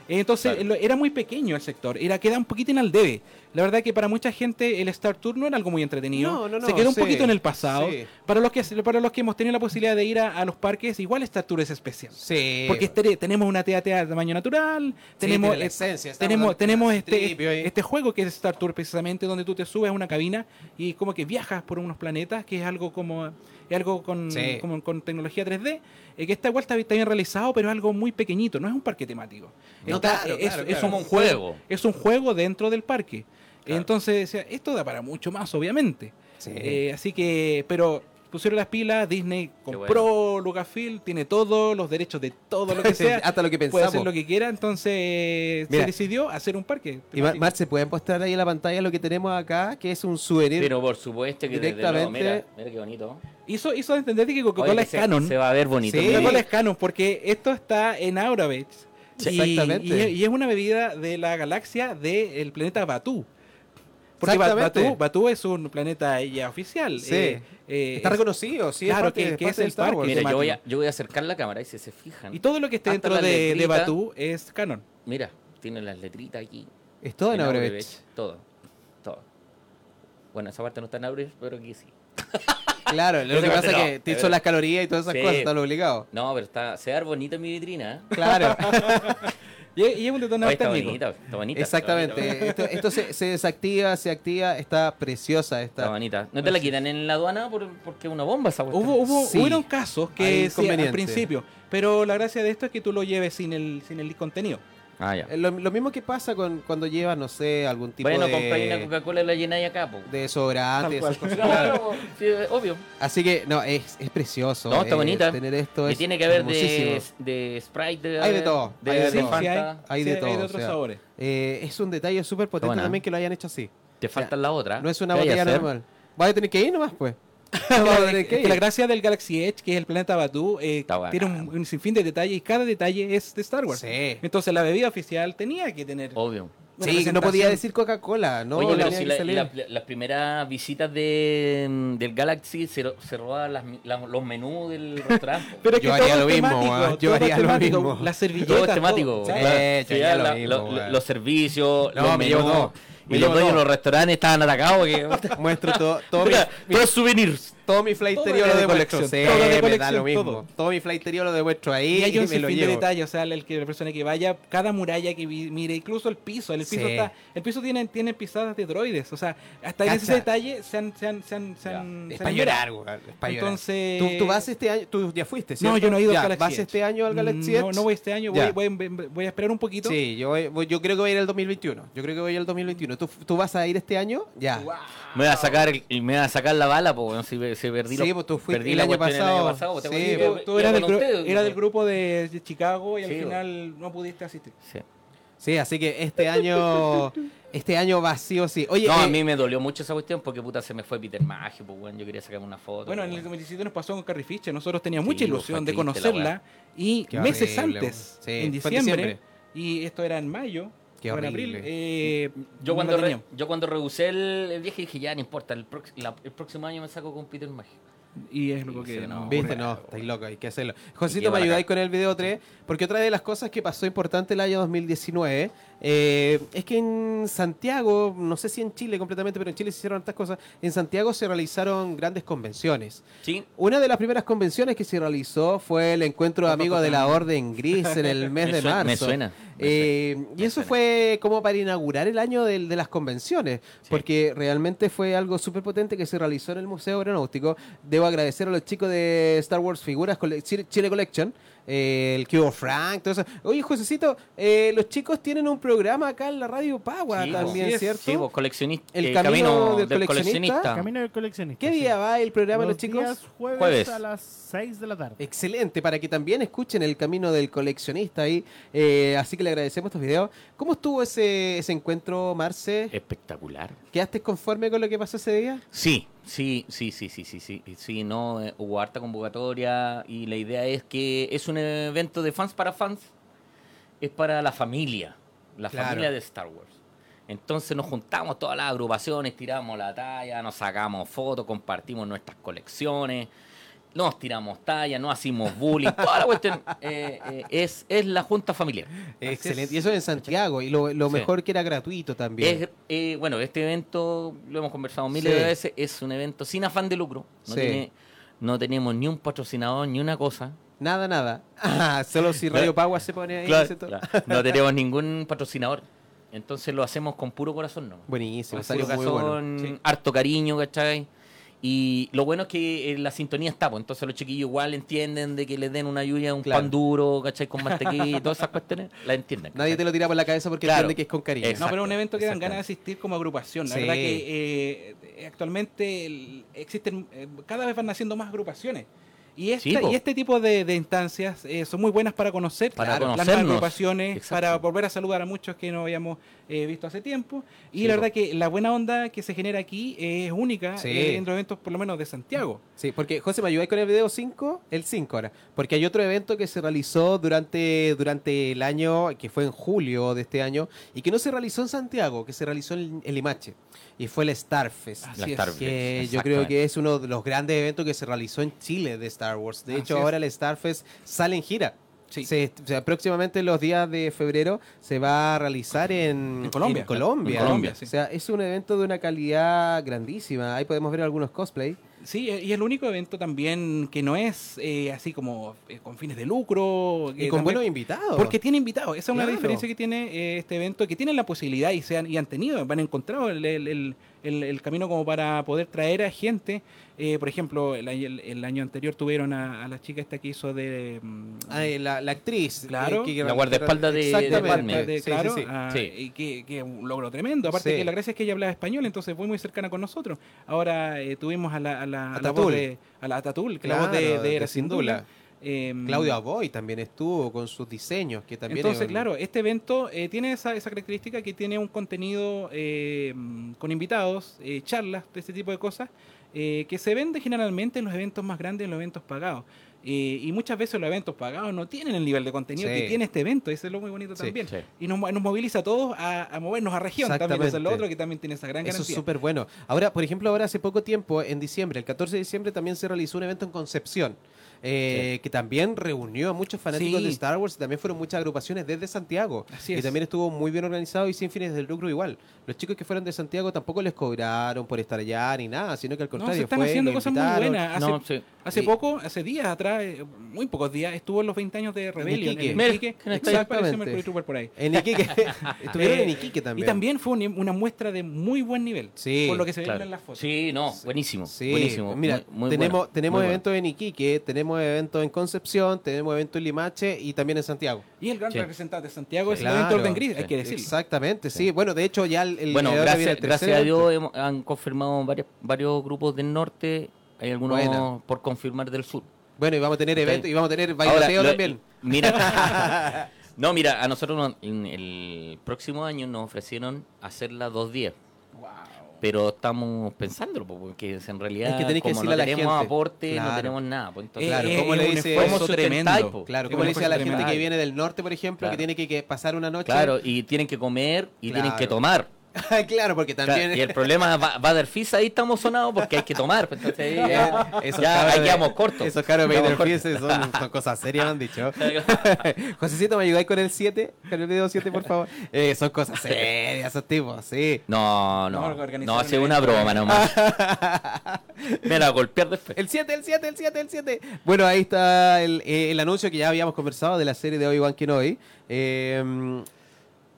Entonces Claro. era muy pequeño el sector, era queda un poquito en al debe. La verdad que para mucha gente el Star Tour no era algo muy entretenido. No, no, no, Se quedó un poquito en el pasado. sí. Para los que para los que hemos tenido la posibilidad de ir a, a los parques, igual Star Tour es especial. Sí. Porque este- tenemos una TAT de tamaño natural, tenemos, la eh, esencia, tenemos, tenemos este, este juego que es Star Tour precisamente, donde tú te subes a una cabina y como que viajas por unos planetas, que es algo como es algo con, Sí. como con tecnología 3D, eh, que está igual está, bien realizado, pero es algo muy pequeñito, no es un parque temático. No, Está- claro, es, claro, es claro. como un juego. Es un juego dentro del parque. Claro. Entonces, decía, esto da para mucho más, obviamente. Sí. Eh, así que, pero pusieron las pilas, Disney compró Lucasfilm, tiene todos los derechos de todo lo que sea. Hasta lo que Puede pensamos. hacer lo que quiera, entonces Mira. se decidió hacer un parque. Y Mar, Mar, ¿se pueden mostrar ahí en la pantalla lo que tenemos acá? Que es un souvenir. Pero por supuesto que desde luego, Directamente- mira, mira qué bonito. hizo, hizo entender que Coca-Cola es se, canon. se va a ver bonito. Sí. Coca-Cola es canon porque esto está en Aurabech. Sí, y, exactamente. y- y es una bebida de la galaxia del planeta Batú. Porque. Batú, Batú es un planeta ya oficial. Sí. eh, eh, Está es- reconocido, sí. claro, parte- que- que parte es el parque. Wars. Mira, yo voy, a, yo voy a acercar la cámara y si se fijan. Y todo lo que esté dentro de, de letrita. Batú es canon. Mira, tiene las letritas aquí. Es todo en Aurevech, Aurevech. Todo. Todo. Bueno, esa parte no está en Aurevech, pero aquí sí. Claro, lo que pasa es que es te hizo verdad. las calorías y todas esas Sí. cosas, está lo obligado. No, pero está, se ve bonito en mi vitrina. ¿eh? Claro, Y, y es un detonador Oye, está térmico. bonita, está bonita. exactamente. Esto, esto se, se desactiva, se activa, está preciosa Está esta. bonita. ¿No te la quitan en la aduana por, porque es una bomba esa cuestión? Hubo, hubo, Sí. hubieron casos que sí, al principio, pero la gracia de esto es que tú lo lleves sin el, sin el contenido. Ah, ya. Eh, Lo, lo mismo que pasa con cuando llevas, no sé, algún tipo Bueno, compráis una de, Coca-Cola y la llenáis acá, po. de desodorante. Esas cosas, claro. Sí, obvio. Así que, no, es, es precioso. No, está eh, bonita. Tener esto Y es tiene que haber de, de Sprite. debe Hay de todo, debe hay de todo. Sí. Hay Sí, de todo. Hay de o otros sea, sabores. eh, es un detalle súper potente también que lo hayan hecho así. Te faltan la otra. No es una ¿Qué hay botella normal. Vas a tener que ir nomás, pues. Que que la- gracia del Galaxy Edge, que es el planeta Batú, eh, tiene un, un sinfín de detalles y cada detalle es de Star Wars. Sí. Entonces la bebida oficial tenía que tener Obvio. Sí, no podía decir Coca-Cola, ¿no? Oye, pero si que la- las primeras visitas de, del Galaxy se, se robaban los menús del restaurante. Pero es Yo que haría todo lo es mismo, temático, weón. Yo haría lo mismo. Las servilletas. todo es temático. todo. Sí, claro. yo Sí, haría la- lo mismo, lo- weón. los servicios, No, los menús. Y los dueños de los restaurantes estaban atacados. Que, Muestro todo, todo mi, Mira, todos souvenirs. Todo mi flighterío lo de demuestro. Sí, todo de me da lo mismo. todo. Todo, mi flighterío lo demuestro ahí Y hay un me lo sinfín de detalles, o sea, el que la persona que vaya, cada muralla que vi- mire, incluso el piso, el piso Sí. está, el piso tiene, tiene pisadas de droides, o sea, hasta en ese Cacha. detalle se han, se han, se han, se han- Es para llorar. Entonces, ¿Tú, tú vas este año, tú ya fuiste, No, yo no he ido Ya, al Galaxy ¿Vas Edge. este año al Galaxy No, Edge? no voy este año, voy, voy, voy a esperar un poquito. Sí, yo, voy- voy- yo creo que voy a ir el 2021. Yo creo que voy al 2021. ¿Tú, tú vas a ir este año? Ya. Me voy a sacar, me voy a sacar la bala, pues, si, si perdí, Sí, pues tú fuiste perdí el la año pasado. pues, ¿te Sí, acuerdas? Tú, eras, del, eras del pues. grupo de de Chicago y al final no pudiste asistir. Sí. Sí, así que este año este año va sí. Oye, No, a eh, mí me dolió mucho esa cuestión porque puta se me fue Peter Maggio, pues bueno, yo quería sacarme una foto. Bueno, en pues, el bueno. 2017 nos pasó con Carrie Fisher. Nosotros teníamos Sí, mucha pues, ilusión de conocerla y Qué meses horrible, antes, sí, en diciembre. y esto era en mayo, Qué horrible. abril. eh, Yo cuando, re- yo cuando rehusé el, el viaje dije, ya no importa, el, prox- la- el próximo año me saco con Peter Maggio. Y es lo que no. Viste, no, estáis loco, hay que hacerlo. Josito, ¿me ayudáis con el video 3? Porque otra de las cosas que pasó importante el año 2019 eh, es que en Santiago, no sé si en Chile completamente, pero en Chile se hicieron estas cosas. En Santiago se realizaron grandes convenciones. Sí, Una de las primeras convenciones que se realizó fue el encuentro de amigos de la Orden Gris en el mes Me de marzo. me suena, Eh, y eso fue como para inaugurar el año de, las convenciones, porque realmente fue algo súper potente que se realizó en el Museo Aeronáutico. Debo agradecer a los chicos de Star Wars Figuras Chile Collection. Eh, el Cubo Frank, todo eso. Oye, Josecito, eh, los chicos tienen un programa acá en la radio Pagua Sí, también. ¿cierto? sí, vos, coleccionista. El eh, camino del coleccionista. Camino del coleccionista. ¿Qué sí. día va el programa, los Los chicos? días jueves, Jueves. a las 6 de la tarde. Excelente, para que también escuchen el camino del coleccionista ahí. Eh, así que le agradecemos estos videos. ¿Cómo estuvo ese, ese encuentro, Marce? Espectacular. ¿Quedaste conforme con lo que pasó ese día? Sí, sí, sí, sí, sí, sí, sí, sí, no, eh, hubo harta convocatoria y la idea es que es un evento de fans para fans, es para la familia, la Claro. familia de Star Wars. Entonces nos juntamos todas las agrupaciones, tiramos la talla, nos sacamos fotos, compartimos nuestras colecciones, nos tiramos talla, no hacemos bullying, toda la cuestión eh, eh, es, es la junta familiar. Excelente. Y eso en Santiago. Y lo, lo Sí. mejor que era gratuito también. Es, eh, bueno, este evento, lo hemos conversado miles Sí. de veces, es un evento sin afán de lucro. No, Sí. tiene- no tenemos ni un patrocinador ni una cosa. Nada, nada. Ah, solo si Radio Pagua se pone ahí. dice todo. Claro, no tenemos ningún patrocinador. Entonces lo hacemos con puro corazón, ¿no? Buenísimo, Con salió muy bueno. harto cariño, ¿cachai? Y lo bueno es que eh, la sintonía está, pues entonces los chiquillos igual entienden de que les den una lluvia, un Claro. pan duro, ¿cachai? Con mantequilla y todas esas cuestiones, la entienden. Nadie te lo tira por la cabeza porque Claro. entiende que es con cariño. No, pero es un evento que dan ganas de asistir como agrupación. La Sí. verdad que eh, actualmente el- existen, eh, cada vez van naciendo más agrupaciones. Y, esta- Sí, po. y este tipo de, de instancias eh, son muy buenas para conocer Para las agrupaciones, Exacto. para volver a saludar a muchos que no habíamos eh, visto hace tiempo. Y Sí, la verdad que la buena onda que se genera aquí es única Sí. eh, en los eventos, por lo menos de Santiago. Sí, porque José, ¿me ayudáis con el video 5? El 5 ahora. Porque hay otro evento que se realizó durante, durante el año, que fue en julio de este año, y que no se realizó en Santiago, que se realizó en el Limache. Y fue el Starfest. Así La es. Starfest, que yo creo que es uno de los grandes eventos que se realizó en Chile de Star Wars. De Así hecho, es. ahora el Starfest sale en gira. Sí. Se- o sea, próximamente los días de febrero se va a realizar en, En Colombia. en Colombia. En Colombia, sí. O sea, es un evento de una calidad grandísima. Ahí podemos ver algunos cosplay. Sí, y el único evento también que no es eh, así como eh, con fines de lucro. Y que con también- buenos invitados. Porque tiene invitados. Esa es una diferencia que tiene eh, este evento, que tienen la posibilidad y, se han, y han tenido, han encontrado el, el- el- el- el camino como para poder traer a gente. Eh, por ejemplo, el, año- el- el año anterior tuvieron a, a la chica esta que hizo de... mm, Ay, la, la actriz. Claro. eh, que- La guardaespaldas de- de Sí, claro, sí, sí. ah, Sí. y que, que un logro tremendo. Aparte Sí. que la gracia es que ella hablaba español, entonces fue muy cercana con nosotros. Ahora eh, tuvimos a la, a la, a la voz de a la Atatul, que la voz de, Claro, de de Era Em, Claudio Aboy también estuvo con sus diseños, que también Entonces, es un- claro, este evento eh, tiene esa, esa característica que tiene un contenido eh, con invitados, eh, charlas, de este tipo de cosas, eh, que se vende generalmente en los eventos más grandes, en los eventos pagados. Eh, y muchas veces los eventos pagados no tienen el nivel de contenido Sí. que tiene este evento. Eso es lo muy bonito Sí. también. Sí. Y nos, nos moviliza a todos a, a movernos a región también. Eso es lo otro que también tiene esa gran Eso es garantía. súper bueno. Ahora, por ejemplo, ahora hace poco tiempo, en diciembre, el 14 de diciembre, también se realizó un evento en Concepción. Eh, que también reunió a muchos fanáticos Sí. de Star Wars y también fueron muchas agrupaciones desde Santiago. Así Y es. también estuvo muy bien organizado y sin fines de lucro igual. Los chicos que fueron de Santiago tampoco les cobraron por estar allá ni nada, sino que al No, contrario se están fue, haciendo cosas muy invitaron. buenas. Hace, No, sí. hace Sí. poco, hace días atrás, eh, muy pocos días, estuvo en los 20 años de Rebellion. Iquique. en Iquique. ¿quién está Exactamente. por ahí. En Iquique. Estuvieron Eh, en Iquique también. Y también fue un- una muestra de muy buen nivel. Sí, Por lo que se ve Claro. en las fotos. Sí, no, buenísimo. Sí, buenísimo. mira, muy- muy tenemos, bueno, tenemos muy bueno. eventos en Iquique, tenemos eventos en Concepción, tenemos eventos en Limache y también en Santiago. Y el gran Sí. representante de Santiago es Claro. el evento Orden Gris, hay que decirlo. Exactamente, sí. Bueno, de hecho ya el, el Bueno, gracias, gracias a. Dios hemos- han confirmado varios, varios grupos del norte. Hay algunos por confirmar del sur. Bueno, y vamos a tener Ok. eventos y vamos a tener Ahora, bailoteo lo- también. Mira, no, mira, a nosotros nos- en el próximo año nos ofrecieron hacerla dos días. Pero estamos pensándolo, po, porque en realidad Es que tenés que como decirle no a la tenemos gente. aporte, Claro. no tenemos nada. Pues, entonces, Claro, Eh, ¿cómo es le un dice esfuerzo ¿cómo tremendo. Claro, le dice a la gente que viene del norte, por ejemplo, que tiene que, que pasar una noche. Claro, y tienen que comer y tienen que tomar. claro, porque Claro, también. y el problema va, va del FIS, ahí estamos sonados porque hay que tomar. pues, Entonces, ahí ya, ya cabros ahí de- quedamos cortos. Esos caros Vader. Fist son, son cosas serias, me han dicho. Josecito, ¿me ayudáis con el 7? Con el video 7, por favor. Eh, son cosas serias, esos tipos, sí. No, no, No, ha sido una broma nomás. Me la golpear después. El 7, el 7, el 7, el 7. Bueno, ahí está el, eh, el anuncio que ya habíamos conversado de la serie de Obi-Wan Kenobi. Eh,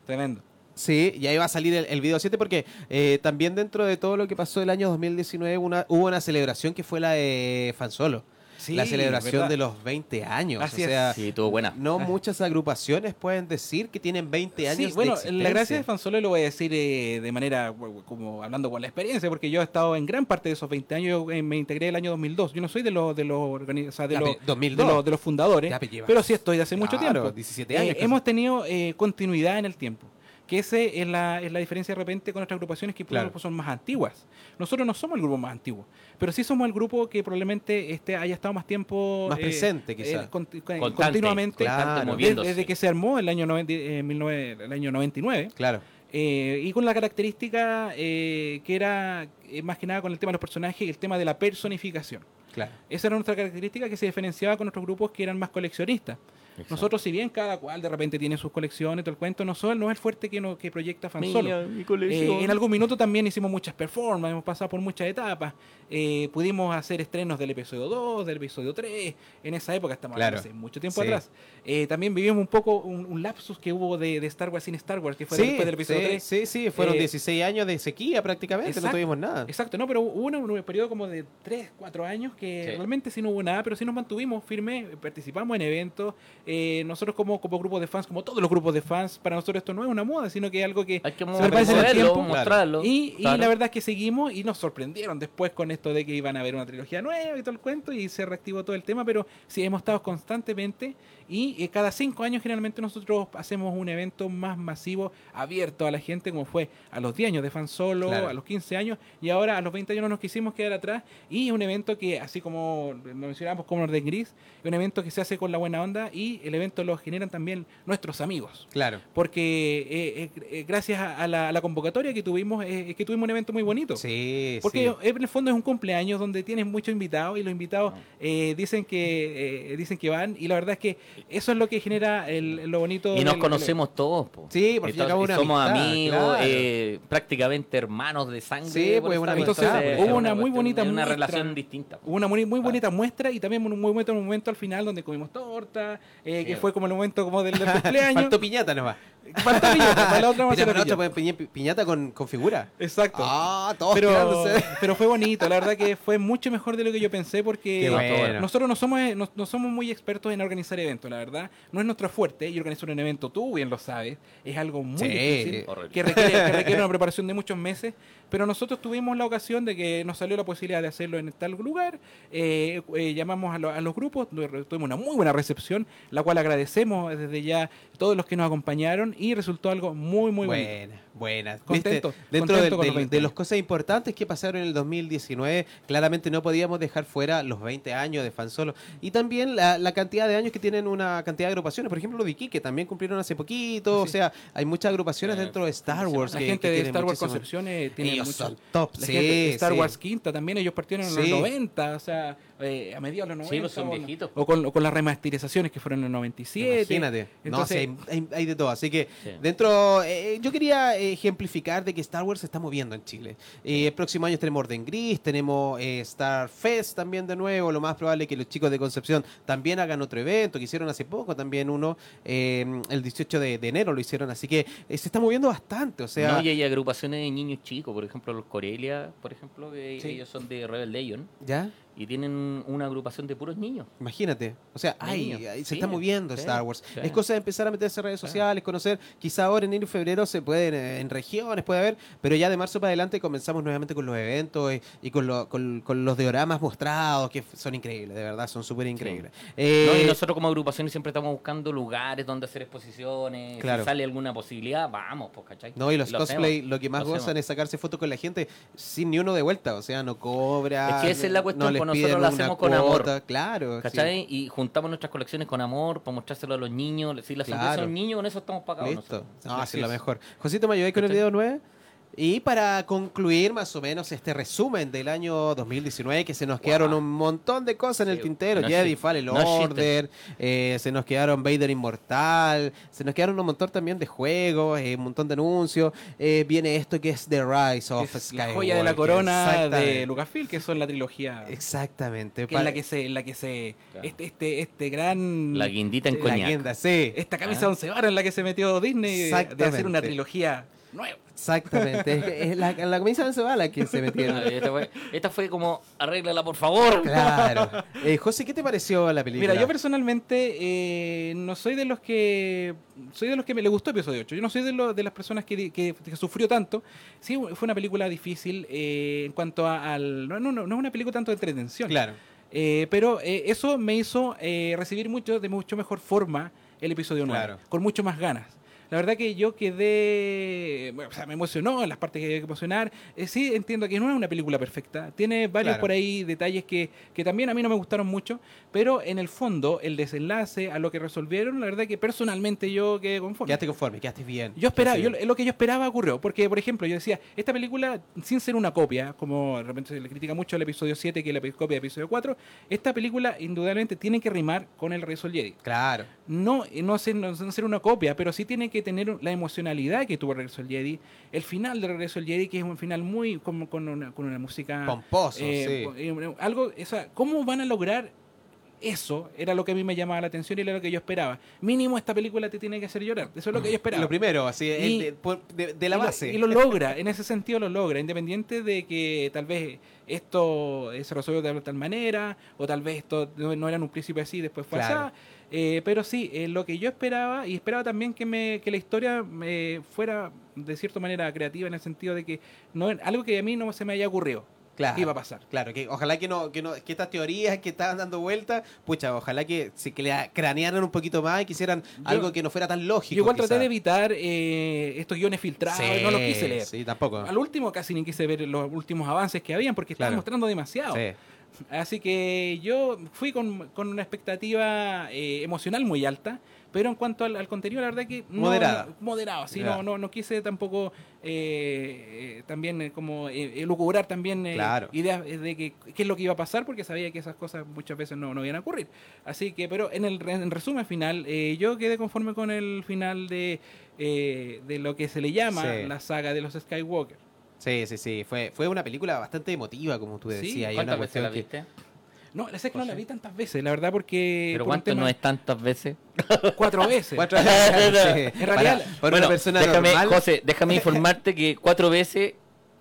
Tremendo. Sí, y ahí va a salir el, el video 7 porque eh, también dentro de todo lo que pasó el año 2019 una, hubo una celebración que fue la de Fan Solo. Sí, la celebración ¿verdad? de los 20 años. Así o es. sea, Sí, estuvo buena. no muchas agrupaciones pueden decir que tienen 20 años Sí, bueno, de la gracia de. Fansolo lo voy a decir eh, de manera como hablando con la experiencia, porque yo he estado en gran parte de esos 20 años, yo eh, me integré el año 2002. Yo no soy de los de los o sea, de Ya, los pe- 2002. de los, de los fundadores, Ya, pero sí estoy de hace mucho tiempo. 17 Eh, años casi. hemos tenido eh, continuidad en el tiempo. Que ese es la, es la diferencia de repente con otras agrupaciones que Claro. son más antiguas. Nosotros no somos el grupo más antiguo, pero sí somos el grupo que probablemente este, haya estado más tiempo Más presente, quizá. conti- con- Constante, continuamente Claro. desde, que se armó el año, 90, eh, 19 el año 99 Claro. eh, y con la característica eh, que era eh, más que nada con el tema de los personajes y el tema de la personificación. Claro. Esa era nuestra característica que se diferenciaba con otros grupos que eran más coleccionistas. Exacto. Nosotros, si bien cada cual de repente tiene sus colecciones, todo el cuento, no, son- no es el fuerte que, no, que proyecta Fan Solo. Eh, en algún minuto también hicimos muchas performances, hemos pasado por muchas etapas. Eh, pudimos hacer estrenos del episodio 2, del episodio 3. En esa época, estamos Claro. hace mucho tiempo Sí. atrás. Eh, también vivimos un poco un, un lapsus que hubo de, de Star Wars sin Star Wars, que fue después del episodio sí, 3. sí, sí, fueron Eh, 16 años de sequía prácticamente, no tuvimos nada. Exacto, no, pero hubo un, un periodo como de 3, 4 años que realmente sí no hubo nada, pero sí nos mantuvimos firmes, participamos en eventos. Eh, nosotros como, como grupo de fans, como todos los grupos de fans, para nosotros esto no es una moda, sino que es algo que Hay que se en el tiempo. mostrarlo. Y, y la verdad es que seguimos y nos sorprendieron después con esto de que iban a haber una trilogía nueva y todo el cuento y se reactivó todo el tema, pero sí hemos estado constantemente y eh, cada cinco años generalmente nosotros hacemos un evento más masivo, abierto a la gente, como fue a los 10 años de Fan Solo, Claro. a los 15 años y ahora a los 20 años no nos quisimos quedar atrás y es un evento que así como lo mencionamos como Orden Gris, es un evento que se hace con la buena onda y el evento lo generan también nuestros amigos Claro. porque eh, eh, eh, gracias a, la, a la convocatoria que tuvimos, eh, es que tuvimos un evento muy bonito. Sí, Porque sí. en el fondo es un cumpleaños donde tienes muchos invitados y los invitados eh, dicen que dicen que van y la verdad es que eso es lo que genera el, lo bonito. Y nos del- conocemos todos, po. Sí, por Y fin y al to- cabo y una somos amistad, amigos, claro. eh, prácticamente hermanos de sangre. Sí, pues, esta una amistad, Entonces, pues. hubo una muy bonita Una muestra. relación distinta. Hubo una muy, muy bonita muestra y también un muy bonito momento al final donde comimos torta, eh, que fue como el momento como del, del cumpleaños. Faltó piñata nomás. Piñata, para la otra vamos a hacer la otra piñata. piñata con, con figura. Exacto. Ah, todos pero, tirándose. pero fue bonito, la verdad que fue mucho mejor de lo que yo pensé porque Qué bueno. nosotros no somos, no, no somos muy expertos en organizar eventos, la verdad. No es nuestro fuerte y organizar un evento, tú bien lo sabes, es algo muy Sí. difícil Horrible. que requiere, que requiere una preparación de muchos meses. Pero nosotros tuvimos la ocasión de que nos salió la posibilidad de hacerlo en tal lugar. eh, eh, llamamos a, lo- a los grupos, tuvimos una muy buena recepción, la cual agradecemos desde ya todos los que nos acompañaron. Y resultó algo muy, muy bonito. Buena, buena. Contento, ¿Viste? Dentro contento con los del- 20 de las cosas importantes que pasaron en el 2019, claramente no podíamos dejar fuera los 20 años de Fan Solo y también la, la cantidad de años que tienen una cantidad de agrupaciones. Por ejemplo, los de Iquique también cumplieron hace poquito. O sea, hay muchas agrupaciones Eh, dentro de Star de Wars. La que- gente que de Star Wars eh, tiene Ellos mucho- son top, La sí, gente de Star sí. Wars Quinta también, ellos partieron en Sí. los 90, o sea, eh, a mediados de los 90. Sí, pues son o- viejitos. O con, o con las remasterizaciones que fueron en el 97. Imagínate. No, Entonces, sí, hay, hay- de todo. Así que Sí. dentro, eh, yo quería ejemplificar de que Star Wars se está moviendo en Chile. Eh, el próximo año tenemos Orden Gris, tenemos eh, Star Fest también de nuevo. Lo más probable es que los chicos de Concepción también hagan otro evento, que hicieron hace poco también uno, eh, el 18 de, de enero lo hicieron. Así que se está moviendo bastante. O sea, no, y hay agrupaciones de niños chicos, por ejemplo, los Corelia, por ejemplo, que Sí. ellos son de Rebel Legion ¿ya? Y tienen una agrupación de puros niños. Imagínate, o sea, hay, se Sí, está moviendo sí, Star Wars. sí. Es cosa de empezar a meterse en redes sociales, conocer. Quizá ahora en enero y febrero se pueden en regiones, puede haber, pero ya de marzo para adelante comenzamos nuevamente con los eventos y, y con, lo- con- con los dioramas mostrados, que son increíbles, de verdad, son súper increíbles. Eh, No, y nosotros como agrupación siempre estamos buscando lugares donde hacer exposiciones. Claro. Si sale alguna posibilidad, vamos, pues, ¿cachai? no, y los lo cosplay hacemos, lo que más lo gozan hacemos. es sacarse fotos con la gente sin ni uno de vuelta, o sea, no cobra. Es que esa es la cuestión, no nosotros lo hacemos con amor. Claro. sí. ¿Cachai? Y juntamos nuestras colecciones con amor para mostrárselo a los niños. Si la Claro. los niños, con eso estamos pagados. Listo. nosotros. Así es lo mejor. Josito, ¿me ayudáis con el video 9? Y para concluir más o menos este resumen del año 2019, que se nos quedaron un montón de cosas en el Sí, tintero, no Jedi. Fallen No. Order, eh, se nos quedaron Vader Inmortal, se nos quedaron un montón también de juegos, eh, un montón de anuncios, eh, viene esto que es The Rise of es Skywalker. la joya de la corona de Lucasfilm, que son la trilogía. Exactamente. que es la que se, en la que se Claro. este, este, este gran La guindita en La coñac. guinda, sí. esta camisa Ah. once varas en la que se metió Disney de- hacer una trilogía nueva. Exactamente. es, la, la camisa de Cebala que se metieron. Esta fue, esta fue como, arréglala por favor. Claro. Eh, José, ¿qué te pareció la película? Mira, yo personalmente eh, no soy de los que soy de los que me le gustó episodio 8. Yo no soy de, lo- de las personas que, que- que sufrió tanto. Sí, fue una película difícil eh, en cuanto a- al no, no, no, no es una película tanto de entretención. Claro. Eh, pero eh, eso me hizo eh, recibir mucho de mucho mejor forma el episodio 9, Claro. con mucho más ganas. La verdad que yo quedé, bueno, o sea, me emocionó en las partes que había que emocionar. Eh, sí, entiendo que no es una película perfecta. Tiene varios Claro. por ahí detalles que, que también a mí no me gustaron mucho, pero en el fondo, el desenlace a lo que resolvieron, la verdad que personalmente yo quedé conforme. Quedaste conforme, quedaste bien. Yo esperaba, yo, lo que yo esperaba ocurrió, porque por ejemplo yo decía, esta película, sin ser una copia, como de repente se le critica mucho al episodio 7, que es la copia del episodio 4, esta película indudablemente tiene que rimar con el Regreso del Jedi. Claro. No, no, ser, no ser una copia, pero sí tiene que tener la emocionalidad que tuvo Regreso del Jedi, el final del Regreso del Jedi, que es un final muy como con una, con una música... Pomposo, eh, sí. eh, algo, o sea, ¿cómo van a lograr eso? Era lo que a mí me llamaba la atención y era lo que yo esperaba. Mínimo esta película te tiene que hacer llorar. Eso es lo que yo esperaba. Lo primero, así, Y- de, de- de la Y lo- base. Y lo, logra, en ese sentido lo logra, independiente de que tal vez esto eh, se resolvió de tal manera, o tal vez esto no, no era en un principio así, después fue Claro. así. Eh, pero sí, eh, lo que yo esperaba, y esperaba también que, me, que la historia eh, fuera de cierta manera creativa, en el sentido de que no algo que a mí no se me haya ocurrido Claro. que iba a pasar. Claro, que ojalá que no, que no, que estas teorías que estaban dando vueltas, pucha, ojalá que se que le cranearan un poquito más y quisieran algo que no fuera tan lógico. Yo igual traté quizá. de evitar eh, estos guiones filtrados, Sí, no los quise leer. Sí, tampoco. Al último casi ni quise ver los últimos avances que habían porque estaban Claro. mostrando demasiado. Sí. Así que yo fui con, con una expectativa eh, emocional muy alta, pero en cuanto al, al contenido, la verdad que... no- Moderada. no- moderado, sí, no, no, no quise tampoco eh, eh, también eh, como eh, elucubrar también eh, Claro. ideas de que, qué es lo que iba a pasar, porque sabía que esas cosas muchas veces no, no iban a ocurrir. Así que, pero en el en resumen final, eh, yo quedé conforme con el final de, eh, de lo que se le llama Sí. la saga de los Skywalker. Sí, sí, sí. Fue, fue una película bastante emotiva, como tú Sí, decías. y ¿Cuántas una veces la cuestión que- viste? No, la sé que no la vi tantas veces, la verdad, porque... Pero por ¿cuánto tema- no es tantas veces? Cuatro veces. Cuatro veces. En realidad- para, para una persona déjame, normal. José, déjame informarte que cuatro veces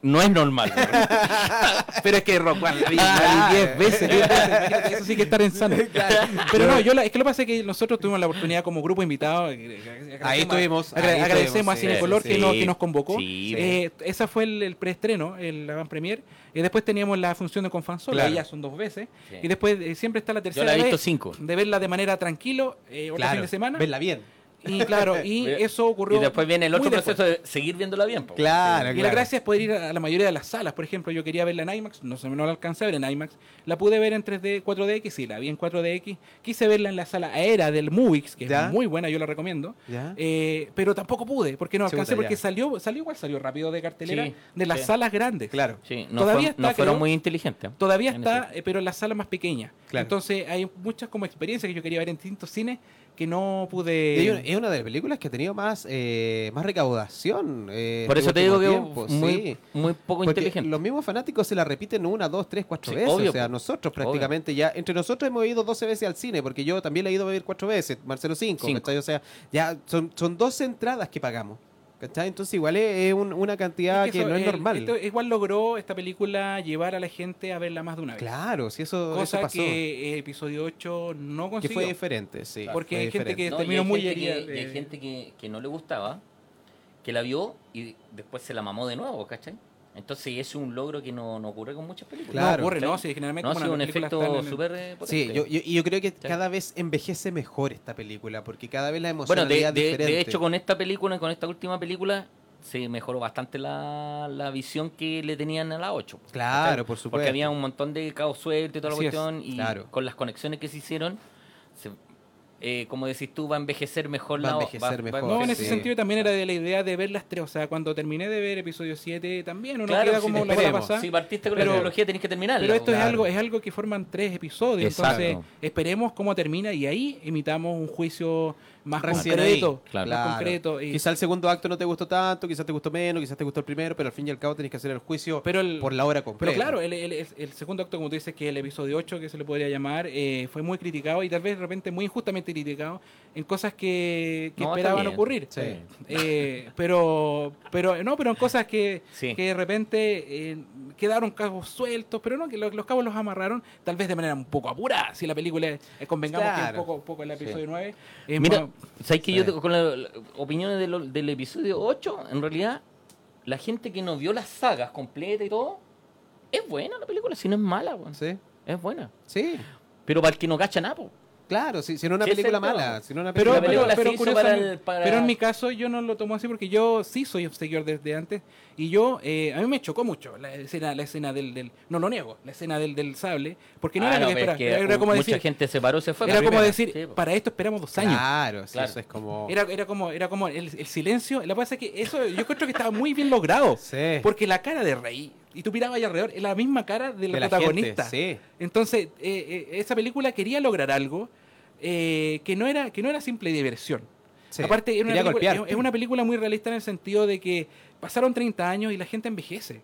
no es normal. Pero es que Rock One la vi, Ah. la vi diez veces, diez veces. Imagínate, eso sí que estar en sano. Pero no, yo la- es que lo que pasa es que nosotros tuvimos la oportunidad como grupo invitado. eh, agradecemos- Ahí estuvimos, agra- ahí agradecemos a Cinecolor sí, que, sí. nos, que nos convocó. Sí. Eh, esa fue el, el preestreno, el avant premier. Y después teníamos la función de Confansola, Claro. ahí ya son dos veces. Sí. Y después eh, siempre está la Yo tercera la he visto vez cinco. de verla de manera tranquilo, eh, otro Claro, fin de semana. Verla bien. Y claro, y eso ocurrió. Y después viene el otro proceso de seguir viéndola bien. po. Claro, Y la gracia es poder ir a la mayoría de las salas. Por ejemplo, yo quería verla en IMAX, no se me no la alcancé a ver en IMAX. La pude ver en 3D, 4DX, sí, la vi en 4DX. Quise verla en la sala aérea del Movix, que ¿Ya? es muy buena, yo la recomiendo. ¿Ya? Eh, pero tampoco pude, porque no Chuta, alcancé, porque ya. salió, salió igual, salió rápido de cartelera Sí, de las sí. salas grandes. Claro. Sí, no, Todavía fue- no está, fueron creo. muy inteligentes. Todavía está, eh, pero en las salas más pequeñas. Claro. Entonces hay muchas como experiencias que yo quería ver en distintos cines que no pude... es una de las películas que ha tenido más, eh, más recaudación. eh, Por eso te digo que muy, sí. muy poco Porque inteligente. los mismos fanáticos se la repiten una, dos, tres, cuatro Sí, veces. obvio, o sea, nosotros prácticamente ya, entre nosotros hemos ido 12 veces al cine, porque yo también la he ido a ver cuatro veces, Marcelo cinco, Cinco. O sea, ya son, son 12 entradas que pagamos. ¿Cachai? Entonces igual es, es un- una cantidad Es que, que no es el- normal. esto igual logró esta película llevar a la gente a verla más de una vez. Claro, si eso, eso pasó. que eh, episodio 8 no Que consiguió. fue diferente, sí. Porque hay gente diferente. que No, terminó hay muy gente que- herida y hay gente que, que no le gustaba, que la vio y después se la mamó de nuevo, ¿cachai? Entonces es un logro que no, no ocurre con muchas películas. Claro. no ocurre, ¿cachai? ¿no? Si generalmente No, ha como sido un efecto el- súper eh, Sí, yo, yo- y yo creo que Sí. cada vez envejece mejor esta película, porque cada vez la Bueno, emocionalidad de, de- diferente. de hecho con esta película, con esta última película, se mejoró bastante la, la visión que le tenían a la 8. Claro, por supuesto. Porque había un montón de caos suelto y toda la es, cuestión, y claro. con las conexiones que se hicieron, se- eh, como decís tú, va a envejecer mejor Va a la envejecer mejor, No, en ese Sí. sentido también era de la idea de ver las tres. O sea, cuando terminé de ver episodio 7 también, uno Claro, queda si como te la hora pasada. Si partiste con Pero- la trilogía tenés que terminarla. Pero esto es algo es algo que forman tres episodios. Exacto. Entonces, esperemos cómo termina y ahí emitamos un juicio más Recién concreto. ahí, Claro. Más concreto. Y- Quizá el segundo acto no te gustó tanto, quizás te gustó menos, quizás te gustó el primero, pero al fin y al cabo tenés que hacer el juicio Pero el- por la hora completa. Pero claro, el, el- el- el segundo acto, como tú dices, que el episodio 8, que se le podría llamar, eh, fue muy criticado y tal vez de repente muy injustamente criticado en cosas que, que No, esperaban ocurrir. Sí. Eh, pero, pero no, pero en cosas que, Sí. que de repente eh, quedaron cabos sueltos, pero no, que lo- los, cabos los amarraron, tal vez de manera un poco apurada. Si la película, eh, convengamos que Claro. un poco, poco el episodio Sí. 9. es Mira, más- ¿sabes que yo con las opiniones de lo- del episodio 8, en realidad, la gente que no vio las sagas completas y todo, es buena la película, si no es mala. Sí, es buena. sí. Pero para el que no cacha nada. Claro, si, si no una Sí, película mala, si no una Pero, película la pero, película mala. pero se hizo para curiosamente- el- para- pero en mi caso yo no lo tomo así porque yo sí soy un seguidor desde antes y yo eh, a mí me chocó mucho la escena la escena del, del no lo niego la escena del, del sable porque no Ah, era lo que pero es esperaba que era como mucha decir gente se paró, se fue. era La como primera. decir Sí, po. para esto esperamos dos años Claro, sí, Claro. eso es como... era, era como era como el, el silencio la cosa es que eso yo creo que estaba muy bien logrado Sí. porque la cara de Rey y tú mirabas ahí alrededor es la misma cara del De la protagonista gente, sí. entonces, eh, eh, esa película quería lograr algo eh, que, no era, que no era simple diversión. Sí, Aparte, era una película, es una película muy realista en el sentido de que pasaron 30 años y la gente envejece.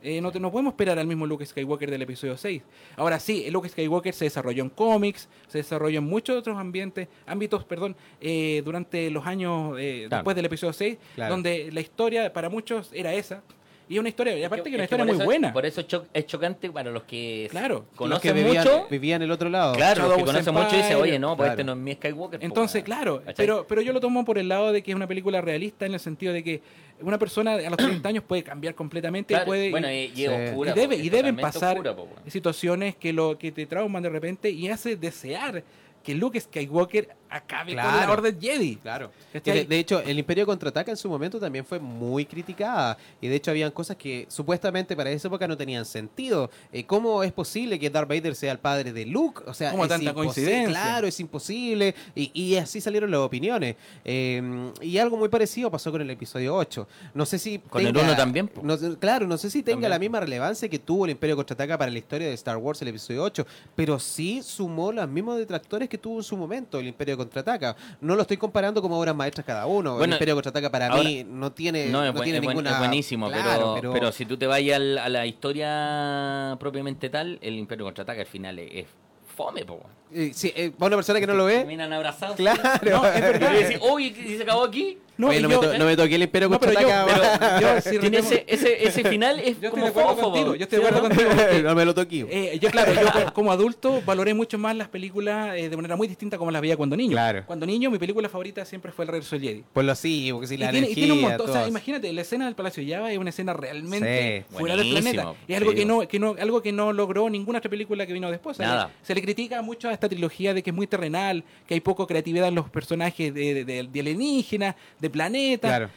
Eh, no, te- no podemos esperar al mismo Luke Skywalker del episodio 6. Ahora sí, el Luke Skywalker se desarrolló en cómics, se desarrolló en muchos otros ambientes, ámbitos, perdón, eh, durante los años eh, Claro. después del episodio 6, Claro. donde la historia para muchos era esa. Y es una historia, y aparte que, es una historia muy eso- buena. Por eso cho- es chocante para los que Claro, Los que conocen vivían, mucho. vivían el otro lado. Claro, los que conocen Empire, mucho dicen, oye, no, pues claro. este no es mi Skywalker. po, Entonces, claro, ¿Cachai? pero, pero yo lo tomo por el lado de que es una película realista en el sentido de que una persona a los 30 años puede cambiar completamente Claro, y puede bueno, y, y, oscura, y debe, y deben pasar oscura, po, weón. situaciones que lo que te trauman de repente y hace desear que Luke Skywalker acabe con la Claro. Orden Jedi. De, de hecho, el Imperio Contraataca en su momento también fue muy criticada. Y de hecho, habían cosas que supuestamente para esa época no tenían sentido. Eh, ¿Cómo es posible que Darth Vader sea el padre de Luke? O sea, ¿Cómo es tanta coincidencia? Claro, es imposible. Y, y así salieron las opiniones. Eh, y algo muy parecido pasó con el episodio 8. No sé si. Con el uno también, no claro, no sé si tenga También. la misma relevancia que tuvo el Imperio Contraataca para la historia de Star Wars, el episodio 8. Pero sí sumó los mismos detractores que tuvo en su momento el Imperio Contraataca. No lo estoy comparando como obras maestras cada uno. el Bueno, Imperio Contraataca para ahora- mí no tiene, No, no, buen- tiene buen- ninguna. es buenísimo, Claro, pero, pero, si tú te vas a la historia propiamente tal, el Imperio Contraataca al final es, fome, po. eh, sí, eh, para una persona que no lo ve, Terminan abrazados. claro. No, es Y verdad. tú decís, oye, ¿y se acabó aquí? No, Oye, y no, yo- me to- no me toqué el imperio No, pero yo- contraataca. pero yo sí ese, ese, ese final es Yo estoy como de acuerdo fofo, contigo, yo estoy de ¿Sí o acuerdo no? contigo. porque, no me lo toqué. eh, yo, claro, yo co- como adulto valoré mucho más las películas eh, de manera muy distinta como las veía cuando niño. Claro. Cuando niño, mi película favorita siempre fue El Regreso del Jedi. Por lo sí, porque si Y la tiene, y energía. tiene un montón, o sea, imagínate, la escena del Palacio Java es una escena realmente Sí. fuera del planeta. Es algo que no, que no, algo que no logró ninguna otra película que vino después. Nada. Se le critica mucho a esta trilogía de que es muy terrenal, que hay poco creatividad en los personajes de, de, de alienígenas, de planetas. Claro.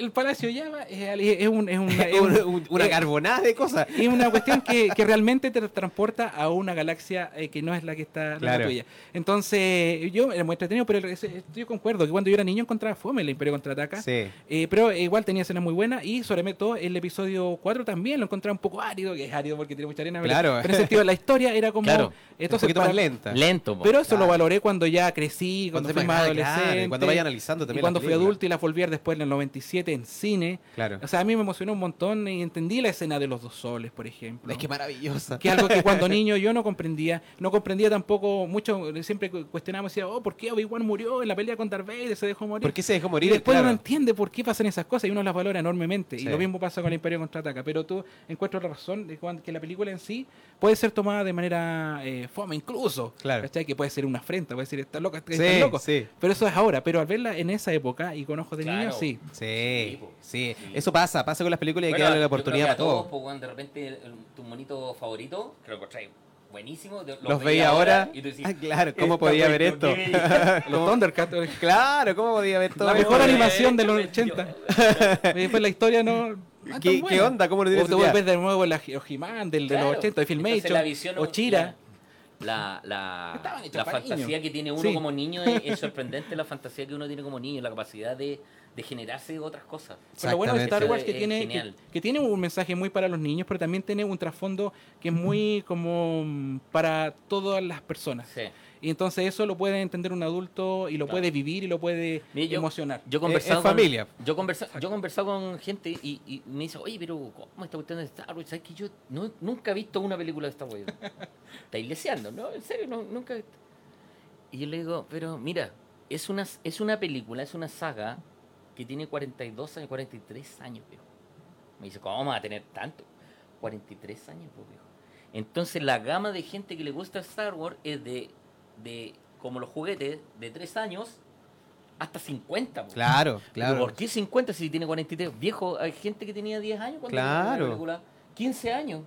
El Palacio Java es, es un- es una, es una, un- una es- carbonada de cosas. es una cuestión que, que realmente te transporta a una galaxia eh, que no es la que está la tuya. Entonces, yo era muy entretenido, pero yo concuerdo que cuando yo era niño encontraba fome el Imperio Contraataca. Sí. Eh, pero igual tenía escenas muy buenas y sobre todo el episodio 4 también lo encontraba un poco árido, que es árido porque tiene mucha arena. Claro. Pero en ese sentido la historia era como... Claro. Entonces, un poquito más lenta. Lento. Pero eso Claro. lo valoré cuando ya crecí, cuando, Cuando fui más claro, adolescente. cuando vaya analizando también Y cuando fui adulto y las volví a ver después en el 97 en cine. Claro. O sea, a mí me emocionó un montón y entendí la escena de los dos soles, por ejemplo. Es que maravillosa. que algo que cuando niño yo no comprendía, no comprendía tampoco mucho, siempre cu- cuestionábamos, decía, oh, ¿por qué Obi-Wan murió en la pelea con Darth Vader? Se dejó morir. ¿Por qué se dejó y morir? después Claro. uno entiende por qué pasan esas cosas y uno las valora enormemente. Sí. Y lo mismo pasa con el Imperio Contraataca. Pero tú encuentras la razón de que la película en sí puede ser tomada de manera eh, fome incluso. Claro. ¿cachai? Que puede ser una afrenta, puede decir, está loca, está Sí, loco. sí. Pero eso es ahora. Pero al verla en esa época y con ojos de niño, Claro. sí. Sí, sí. Eso pasa, pasa con las películas y hay que Bueno, darle la yo creo oportunidad que para a todos, todo. de repente el- tu monito favorito, que lo encontráis buenísimo, de- Los veía ahora. y tú decís, Ah, claro, ¿cómo podía ver esto? Los Thundercats. Claro, ¿cómo podía ver todo? La mejor animación de los Yo- 80. Y después la historia no. tan ¿Qué, qué onda? ¿Cómo no tiene O te vuelves de nuevo la He-Man del, de Claro. los 80, de Filmation, o Chira. La, la, la para fantasía niños. que tiene uno Sí. como niño es, es sorprendente la fantasía que uno tiene como niño, la capacidad de, de generarse otras cosas. Pero lo bueno de Star Wars que es tiene, que, tiene un mensaje muy para los niños, pero también tiene un trasfondo que es muy como mm, para todas las personas. Sí. Y entonces eso lo puede entender un adulto y lo Claro. puede vivir y lo puede Mira, emocionar. Yo conversado es con, familia. Yo he conversado, yo conversado con gente y, y me dice, oye, pero ¿cómo esta cuestión de Star Wars? ¿Sabes que yo no- nunca he visto una película de Star Wars? Está iglesiando, ¿no? En serio, no, nunca he visto. Y yo le digo, pero mira, es una, es una película, es una saga que tiene 42 años, 43 años, viejo. Me dice, ¿cómo va a tener tanto? 43 años, pues, viejo. Entonces la gama de gente que le gusta Star Wars es de, de como los juguetes, de 3 años hasta 50. po. Claro, Pero claro. ¿Por qué 50 si tiene 43? Viejo, hay gente que tenía 10 años cuando la Claro. primera película, 15 años.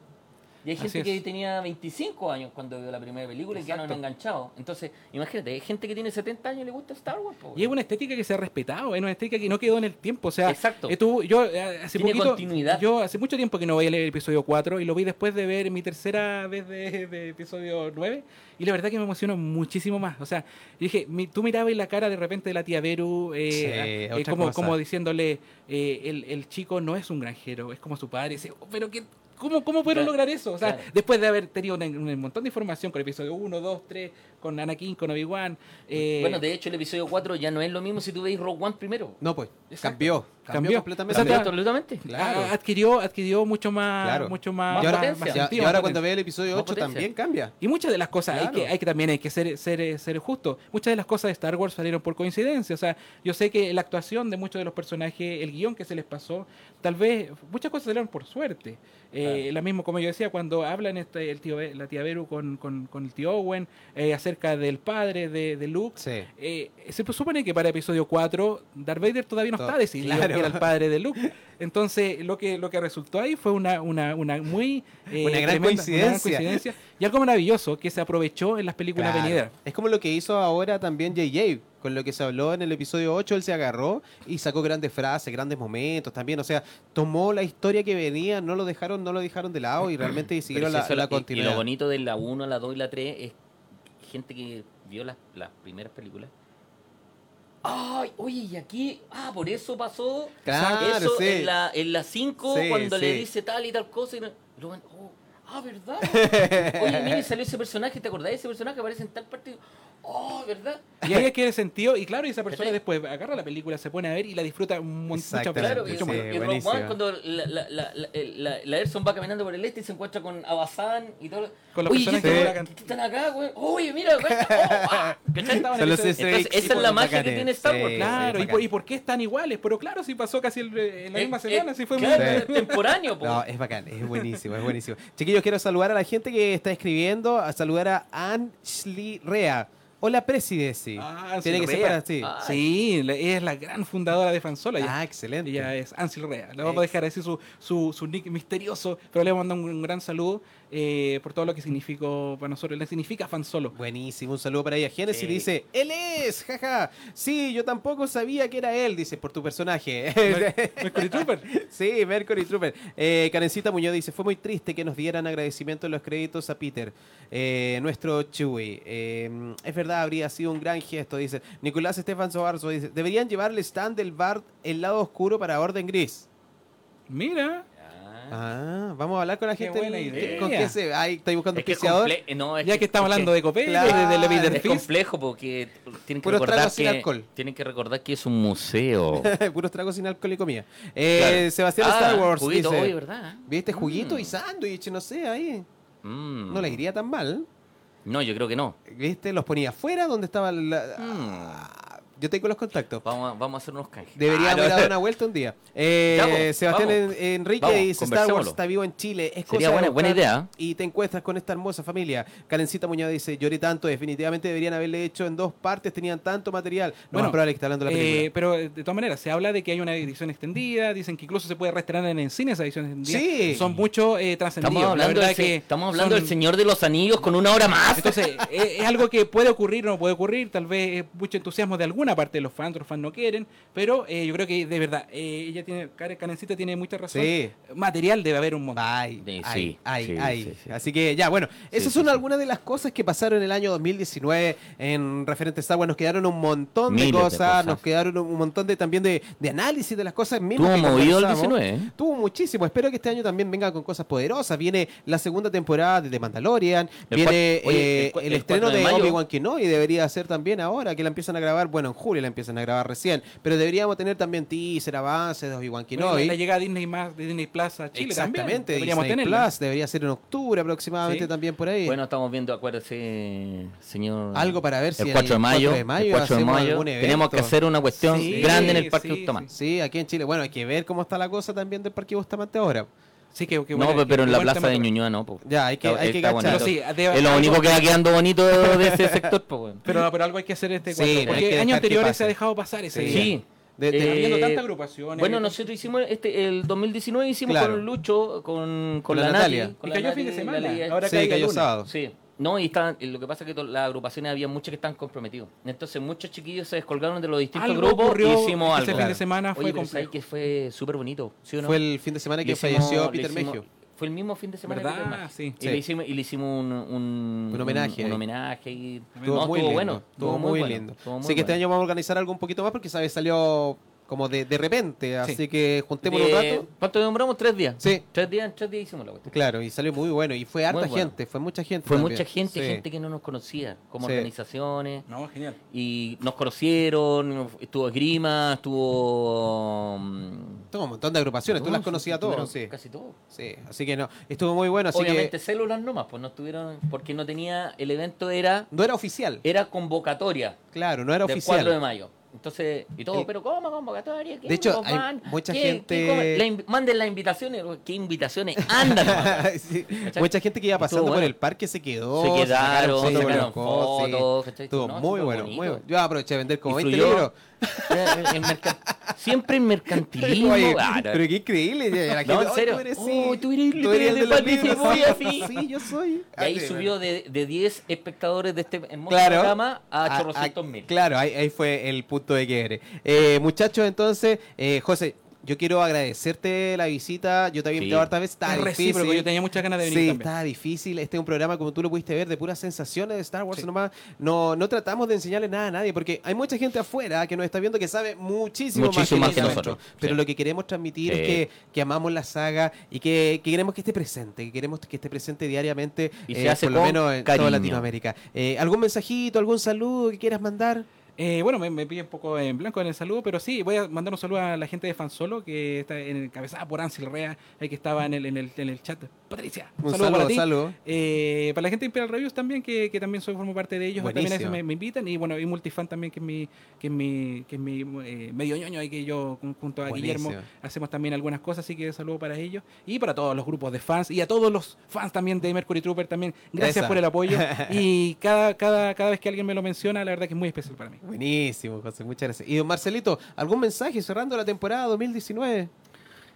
Y hay gente que tenía 25 años cuando vio la primera película y quedaron Exacto. enganchados. Entonces, imagínate, hay gente que tiene 70 años y le gusta Star Wars. po, Y es una estética que se ha respetado, es una estética que no quedó en el tiempo. O sea, Exacto. eh, tú- yo eh, hace Tiene poquito, continuidad. yo hace mucho tiempo que no veía el episodio 4 y lo vi después de ver mi tercera vez de, de episodio 9 y la verdad que me emocionó muchísimo más. O sea, dije, mi- tú mirabas la cara de repente de la tía Beru, eh, Sí, eh, como, cosa. como diciéndole, eh, el, el chico no es un granjero, es como su padre. Y dice, "Oh, pero qué... ¿Cómo, ¿Cómo pudieron Claro, lograr eso? O sea, claro. después de haber tenido un, un montón de información con el episodio 1, 2, 3, con Anakin, con Obi-Wan. eh, Bueno, de hecho, el episodio 4 ya no es lo mismo si tú veis Rogue One primero. No, pues, Exacto. cambió. Cambió, Cambió. completamente. Exacto. Cambió absolutamente. Claro. adquirió, adquirió mucho más, Claro. mucho más, Y ahora, potencia. y- y sentido, ahora más cuando ve el episodio Más 8 potencia. también cambia. Y muchas de las cosas, hay, que, hay que también hay que ser, ser, ser justo. Muchas de las cosas de Star Wars salieron por coincidencia. O sea, yo sé que la actuación de muchos de los personajes, el guion que se les pasó, tal vez muchas cosas salieron por suerte. Eh, La mismo, como yo decía, cuando hablan este, el tío, la tía Beru con, con, con el tío Owen eh, acerca del padre de, de Luke, Sí. eh, se supone que para episodio 4 Darth Vader todavía no To- está decidido claro. que era el padre de Luke. Entonces, lo que, lo que resultó ahí fue una, una, una muy eh, Una gran tremenda- coincidencia. coincidencia y algo maravilloso que se aprovechó en las películas Claro. venideras. Es como lo que hizo ahora también JJ, con lo que se habló en el episodio 8, él se agarró y sacó grandes frases, grandes momentos también, o sea, tomó la historia que venía, no lo dejaron, no lo dejaron de lado y realmente siguieron la, la lo- y- Y continuidad. lo bonito de la 1, la 2 y la 3 es gente que vio las, las primeras películas. Ay, oye, y aquí, ah, por eso pasó Claro, eso sí. en la en la 5 Sí, cuando le dice tal y tal cosa y luego, oh, ah, ¿verdad? Oye, mire, salió ese personaje, ¿te acordás de ese personaje? Aparece en tal partido. Oh, ¿verdad? Y ahí adquiere sentido, y claro, y esa persona después agarra la película, se pone a ver y la disfruta. Exactamente, Claro, y, mucho sí, y. One, cuando la, la, la, la, la, la Erson va caminando por el este y se encuentra con Abazán y todo. Con los Oye, ¿qué personajes están- de Huracán. ¿qué están acá, güey? Oye, mira, güey. Oh, ah. Esa es la magia que tiene Star Wars. Sí, Claro, sí, y, por, ¿y por qué están iguales? Pero claro, si pasó casi el- en la misma Eh, semana, eh, si fue muy... Sí. es contemporáneo, po. No, es bacán, es buenísimo, es buenísimo. Chiquillos, quiero saludar a la gente que está escribiendo, a saludar a Ansley Rea. Hola, Presidency. Ah, Tiene que ser para sí. Ah, Sí, la- ella es la gran fundadora de Fansola. Ah, excelente. Ella es Ansel Rea. Le vamos a dejar así su, su, su nick misterioso, pero le vamos a mandar un, un gran saludo eh, por todo lo que significó para nosotros. Le significa fan solo. Buenísimo, un saludo para ella. Genesis Sí. dice, él es, jaja. Sí, yo tampoco sabía que era él, dice, por tu personaje. Mercury Trooper. sí, Mercury Trooper. Eh, Karencita Muñoz dice, fue muy triste que nos dieran agradecimiento en los créditos a Peter, eh, nuestro Chewie. Eh, es verdad, habría sido un gran gesto, dice. Nicolás Estefan Sobarzo dice, deberían llevarle stand del Bart el lado oscuro para Orden Gris. Mira. Ah. Vamos a hablar con la Qué gente. buena ¿Qué- idea. ¿Con qué se...? Ahí estáis buscando Es que es auspiciador. comple- no, es Ya que estamos es hablando de Copé, Claro. de, de Es complejo porque tienen que Puros recordar sin que alcohol. tienen que recordar que es un museo. Puros tragos sin alcohol y comida. Eh, Claro. Sebastián Ah, Star Wars juguito, dice... oye, ¿verdad? ¿Viste? Juguito Mm. y sándwich, no sé, ahí. Mm. No les iría tan mal. No, yo creo que no. ¿Viste? Los ponía afuera donde estaba la... Mm. Yo tengo los contactos. Vamos a, vamos a hacer unos canjes. Deberíamos Ah, no. dar una vuelta un día. Eh, Sebastián vamos. Enrique Vamos, dice Star Wars está vivo en Chile. Es Sería buena- idea. Y te encuentras con esta hermosa familia. Karencita Muñoz dice, lloré tanto, definitivamente deberían haberle hecho en dos partes, tenían tanto material. No Bueno, más probable que está hablando de la película. Eh, pero eh, de todas maneras, se habla de que hay una edición extendida, dicen que incluso se puede restaurar en el cine esa edición extendida. Sí. Son muchos eh, trascendidos. Estamos La hablando, del, que estamos hablando son- del Señor de los Anillos con una hora más. Entonces, eh, es algo que puede ocurrir o no puede ocurrir. Tal vez es mucho entusiasmo de alguna parte de los fans, otros fans no quieren. Pero eh, yo creo que de verdad, eh, ella tiene, Karen Canencita tiene mucha razón. Sí. Material debe haber un montón. Ay, Sí, ay, sí, ay, sí, ay. sí, sí. Así que ya, bueno, esas sí, son sí. algunas de las cosas que pasaron en el año 2019 en referente a Star Wars. Nos quedaron un montón de cosas, nos quedaron un montón de también de, de análisis de las cosas que movido el conversamos. 19, ¿eh? Tuvo muchísimo. Espero que este año también venga con cosas poderosas. Viene la segunda temporada de The Mandalorian, El viene oye, eh, el cua- el, el estreno 4 de. Obi-Wan Kenobi debería ser también ahora, que la empiezan a grabar, bueno, en julio la empiezan a grabar recién, pero deberíamos tener también teaser, avances de Obi-Wan Bueno, Kenobi. la llegada a Disney más de Disney Plus a Chile Exactamente, también. Deberíamos Disney tenerla. Plus debería ser en octubre aproximadamente Sí. también por ahí. Bueno, estamos viendo, acuérdese, señor. Algo para ver si el el 4 de mayo. 4 de mayo el 4 de hacemos mayo. algún Tenemos que hacer una cuestión Sí, grande en el Parque sí, Bustamante. Sí, aquí en Chile. Bueno, hay que ver cómo está la cosa también del Parque Bustamante ahora. Sí, que, que No, bueno, pero en la plaza de. Ñuñoa no. po. Ya, hay que- Está- hay que cachar. sí, es lo algo- único que va quedando bonito de ese sector. po, weón. Pero, pero algo hay que hacer este Sí, no hay Porque años anteriores se ha dejado pasar ese Sí. día. Sí. De- de- Eh, Habiendo tantas agrupaciones. Bueno, nosotros hicimos este el 2019 hicimos Claro. con Lucho, con, con, la la, Natalia. Nati, con Y la cayó Nati, fin de semana. Ahora Sí, cayó sábado. Sí. No, y estaban, lo que pasa es que las agrupaciones había muchos que estaban comprometidos. Entonces muchos chiquillos se descolgaron de los distintos Algo grupos y hicimos ese algo. fin de semana fue Oye, pero. ¿sabes que fue súper bonito? ¿sí o no? Fue el fin de semana que hicimos- falleció le Peter hicimos- Mejio. Fue el mismo fin de semana ¿Verdad? que Peter. Sí. Y Sí. le hicimos, y le hicimos un, un, Un homenaje Un, homenaje. Y, Estuvo no, muy estuvo lindo. bueno. Estuvo muy, bueno, lindo. estuvo muy Así que este año vamos a organizar algo un poquito más porque sabe salió como de, de repente. Así Sí. que juntémonos un De- rato. ¿Cuánto demoramos? Tres días. Sí. Tres días, en tres días hicimos la cuestión. Claro, y salió muy bueno. Y fue harta bueno. gente, fue mucha gente. Fue también. mucha gente, Sí. gente que no nos conocía, como Sí. organizaciones. No, genial. Y nos conocieron, estuvo Esgrima, estuvo... mm, Tuvo un montón de agrupaciones, tú no, las conocías todos, sí. Casi todos. Sí, así que no, estuvo muy bueno, así Obviamente que células nomás, pues no estuvieron, porque no tenía, el evento era, no era oficial, era convocatoria claro, no era del oficial. 4 de mayo. Entonces, y todo, Eh, pero ¿cómo convocatoria? ¿Qué de hecho, hay van? mucha ¿Qué- gente- qué? La manden las invitaciones, ¿qué invitaciones? Anda nomás. Sí, ¿Cachai? Mucha gente que iba pasando por bueno. el parque se quedó, Se quedaron, sacaron fotos, ¿cachai? Estuvo No, muy bueno, muy bueno. Yo aproveché de vender como 20 Influyó. libros. El mercan- Siempre el mercantilismo. Oye, ah, no. pero qué increíble. la No, en "Ay, serio. Oh, sí, tú eres el de los libros". Cebolla, sí. Sí, yo soy. Y ahí Ah, sí, subió de, de 10 espectadores de este hermoso Claro. programa a Ah, chorrocientos ah, mil. Claro, ahí, ahí fue el punto de quiebre. Eh, muchachos, entonces, eh, José, yo quiero agradecerte la visita. Yo te había Sí. invitado hartas veces. Está Es difícil. yo tenía muchas ganas de venir Sí, también. está difícil. Este es un programa, como tú lo pudiste ver, de puras sensaciones de Star Wars nomás. No, no tratamos de enseñarle nada a nadie, porque hay mucha gente afuera que nos está viendo que sabe muchísimo, Muchísimo más más que que nosotros. nosotros, Pero sí. lo que queremos transmitir Sí. es que, que amamos la saga y que, que queremos que esté presente, que queremos que esté presente diariamente, Y eh, se hace por lo menos en cariño. toda Latinoamérica. Eh, ¿Algún mensajito, algún saludo que quieras mandar? Eh, bueno, me, me pillé un poco en blanco en el saludo, pero sí, voy a mandar un saludo a la gente de Fansolo, que está encabezada por Ansel Rea, el que estaba en el, en el, en el chat. Patricia, Un saludo para saludo, ti. saludo. Eh, para la gente de Imperial Reviews también, que, que también soy formo parte de ellos, también a Buenísimo. me, me invitan, y bueno, y Multifan también, que es mi, que es mi, que es mi eh, medio ñoño, ahí que yo junto a Buenísimo. Guillermo hacemos también algunas cosas, así que saludo para ellos, y para todos los grupos de fans, y a todos los fans también de Mercury Trooper también, gracias Esa. por el apoyo, y cada, cada, cada vez que alguien me lo menciona, la verdad que es muy especial para mí. Buenísimo, José, muchas gracias. Y don Marcelito, ¿algún mensaje cerrando la temporada 2019?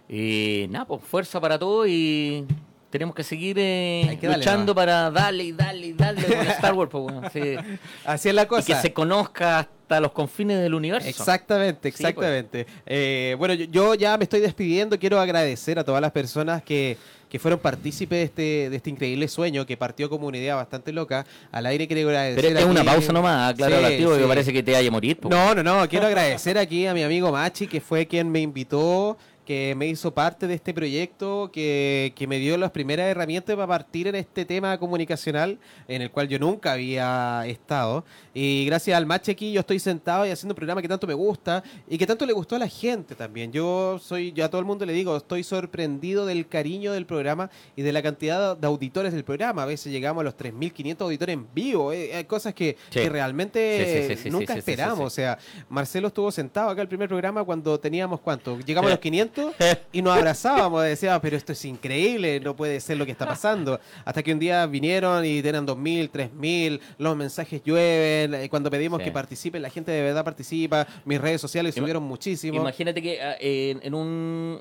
Y nada, pues fuerza para todo y tenemos que seguir eh, que luchando para darle y darle y darle con Star Wars, pues, bueno, sí. Así es la Y que cosa. se conozca hasta los confines del universo. Exactamente, Sí, pues. exactamente. Eh, bueno, yo, yo ya me estoy despidiendo. Quiero agradecer a todas las personas que, que fueron partícipes de este, de este increíble sueño que partió como una idea bastante loca. Al aire quiero agradecer. Pero es una aquí- pausa nomás, claro, Sí, activo, sí. que parece que te vaya a morir. No, no, no. Quiero agradecer aquí a mi amigo Machi, que fue quien me invitó, que me hizo parte de este proyecto, que, que me dio las primeras herramientas para partir en este tema comunicacional, en el cual yo nunca había estado. Y gracias al Machi aquí yo estoy sentado y haciendo un programa que tanto me gusta y que tanto le gustó a la gente también. Yo soy, yo a todo el mundo le digo, estoy sorprendido del cariño del programa y de la cantidad de auditores del programa. A veces llegamos a los 3.500 auditores en vivo. eh, hay cosas que, Sí. que realmente Sí, sí, nunca esperamos. O sea, Marcelo estuvo sentado acá el primer programa cuando teníamos cuánto, llegamos a los 500 y nos abrazábamos, decíamos, pero esto es increíble, no puede ser lo que está pasando. Hasta que un día vinieron y tenían 2000, 3000, los mensajes llueven, eh, cuando pedimos Sí. que participen, la gente de verdad participa, mis redes sociales Ima- subieron muchísimo. Imagínate que ah, en, en un...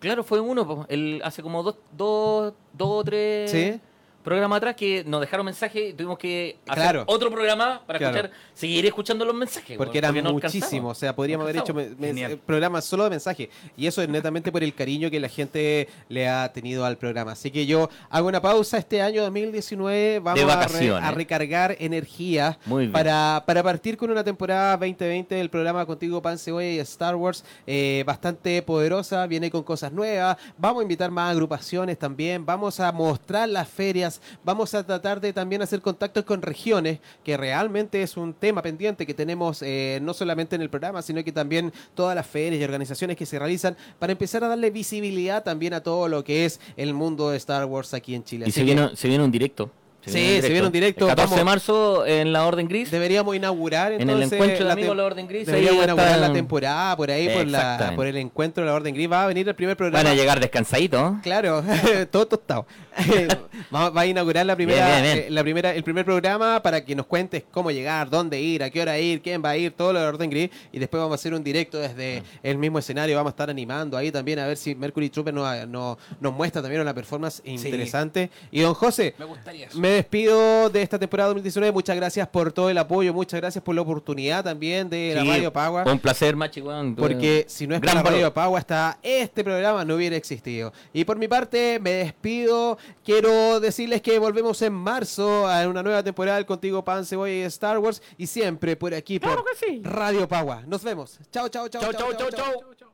Claro, fue uno, el, hace como dos, dos, dos o tres Sí. Programas atrás que nos dejaron mensajes y tuvimos que hacer Claro. otro programa para Claro. escuchar, seguir escuchando los mensajes. Porque eran muchísimos, o sea, podríamos haber hecho Genial. programas solo de mensajes. Y eso es netamente por el cariño que la gente le ha tenido al programa. Así que yo hago una pausa este año 2019. Vamos De a re- vacaciones. A, recargar energía Muy bien. para, para partir con una temporada 2020 del programa Contigo Pan Cebolla y Star Wars eh, bastante poderosa. Viene con cosas nuevas. Vamos a invitar más agrupaciones también. Vamos a mostrar las ferias. Vamos a tratar de también hacer contactos con regiones, que realmente es un tema pendiente que tenemos eh, no solamente en el programa, sino que también todas las ferias y organizaciones que se realizan para empezar a darle visibilidad también a todo lo que es el mundo de Star Wars aquí en Chile. Y Así se que viene, se viene un directo. Sí, se viene un directo. El 14 de Vamos- marzo en la Orden Gris. deberíamos inaugurar En el entonces encuentro de la amigos de la Orden Gris. Deberíamos ahí inaugurar la temporada por ahí, por, la, por el encuentro de la Orden Gris. Va a venir el primer programa. Van a llegar descansaditos. Claro, todo tostado. va, va a inaugurar la primera, Bien, bien, bien. eh, la primera, el primer programa para que nos cuentes cómo llegar, dónde ir, a qué hora ir, quién va a ir, todo lo de Orden Gris. Y después vamos a hacer un directo desde el mismo escenario. Vamos a estar animando ahí también a ver si Mercury Trooper nos, nos, nos muestra también una performance interesante. Y don José, Me gustaría eso. me despido de esta temporada 2019. Muchas gracias por todo el apoyo, muchas gracias por la oportunidad también de la Radio Pagua. Un placer, Machi, weón. Porque si no es Gran para Radio. Pagua, hasta este programa no hubiera existido. Y por mi parte, me despido. Quiero decirles que volvemos en marzo a una nueva temporada del Contigo Pan, Cebolla y Star Wars. Y siempre por aquí, por Radio Pagua. Nos vemos. Chao, chao, chao. Chau, chau, chau, chau.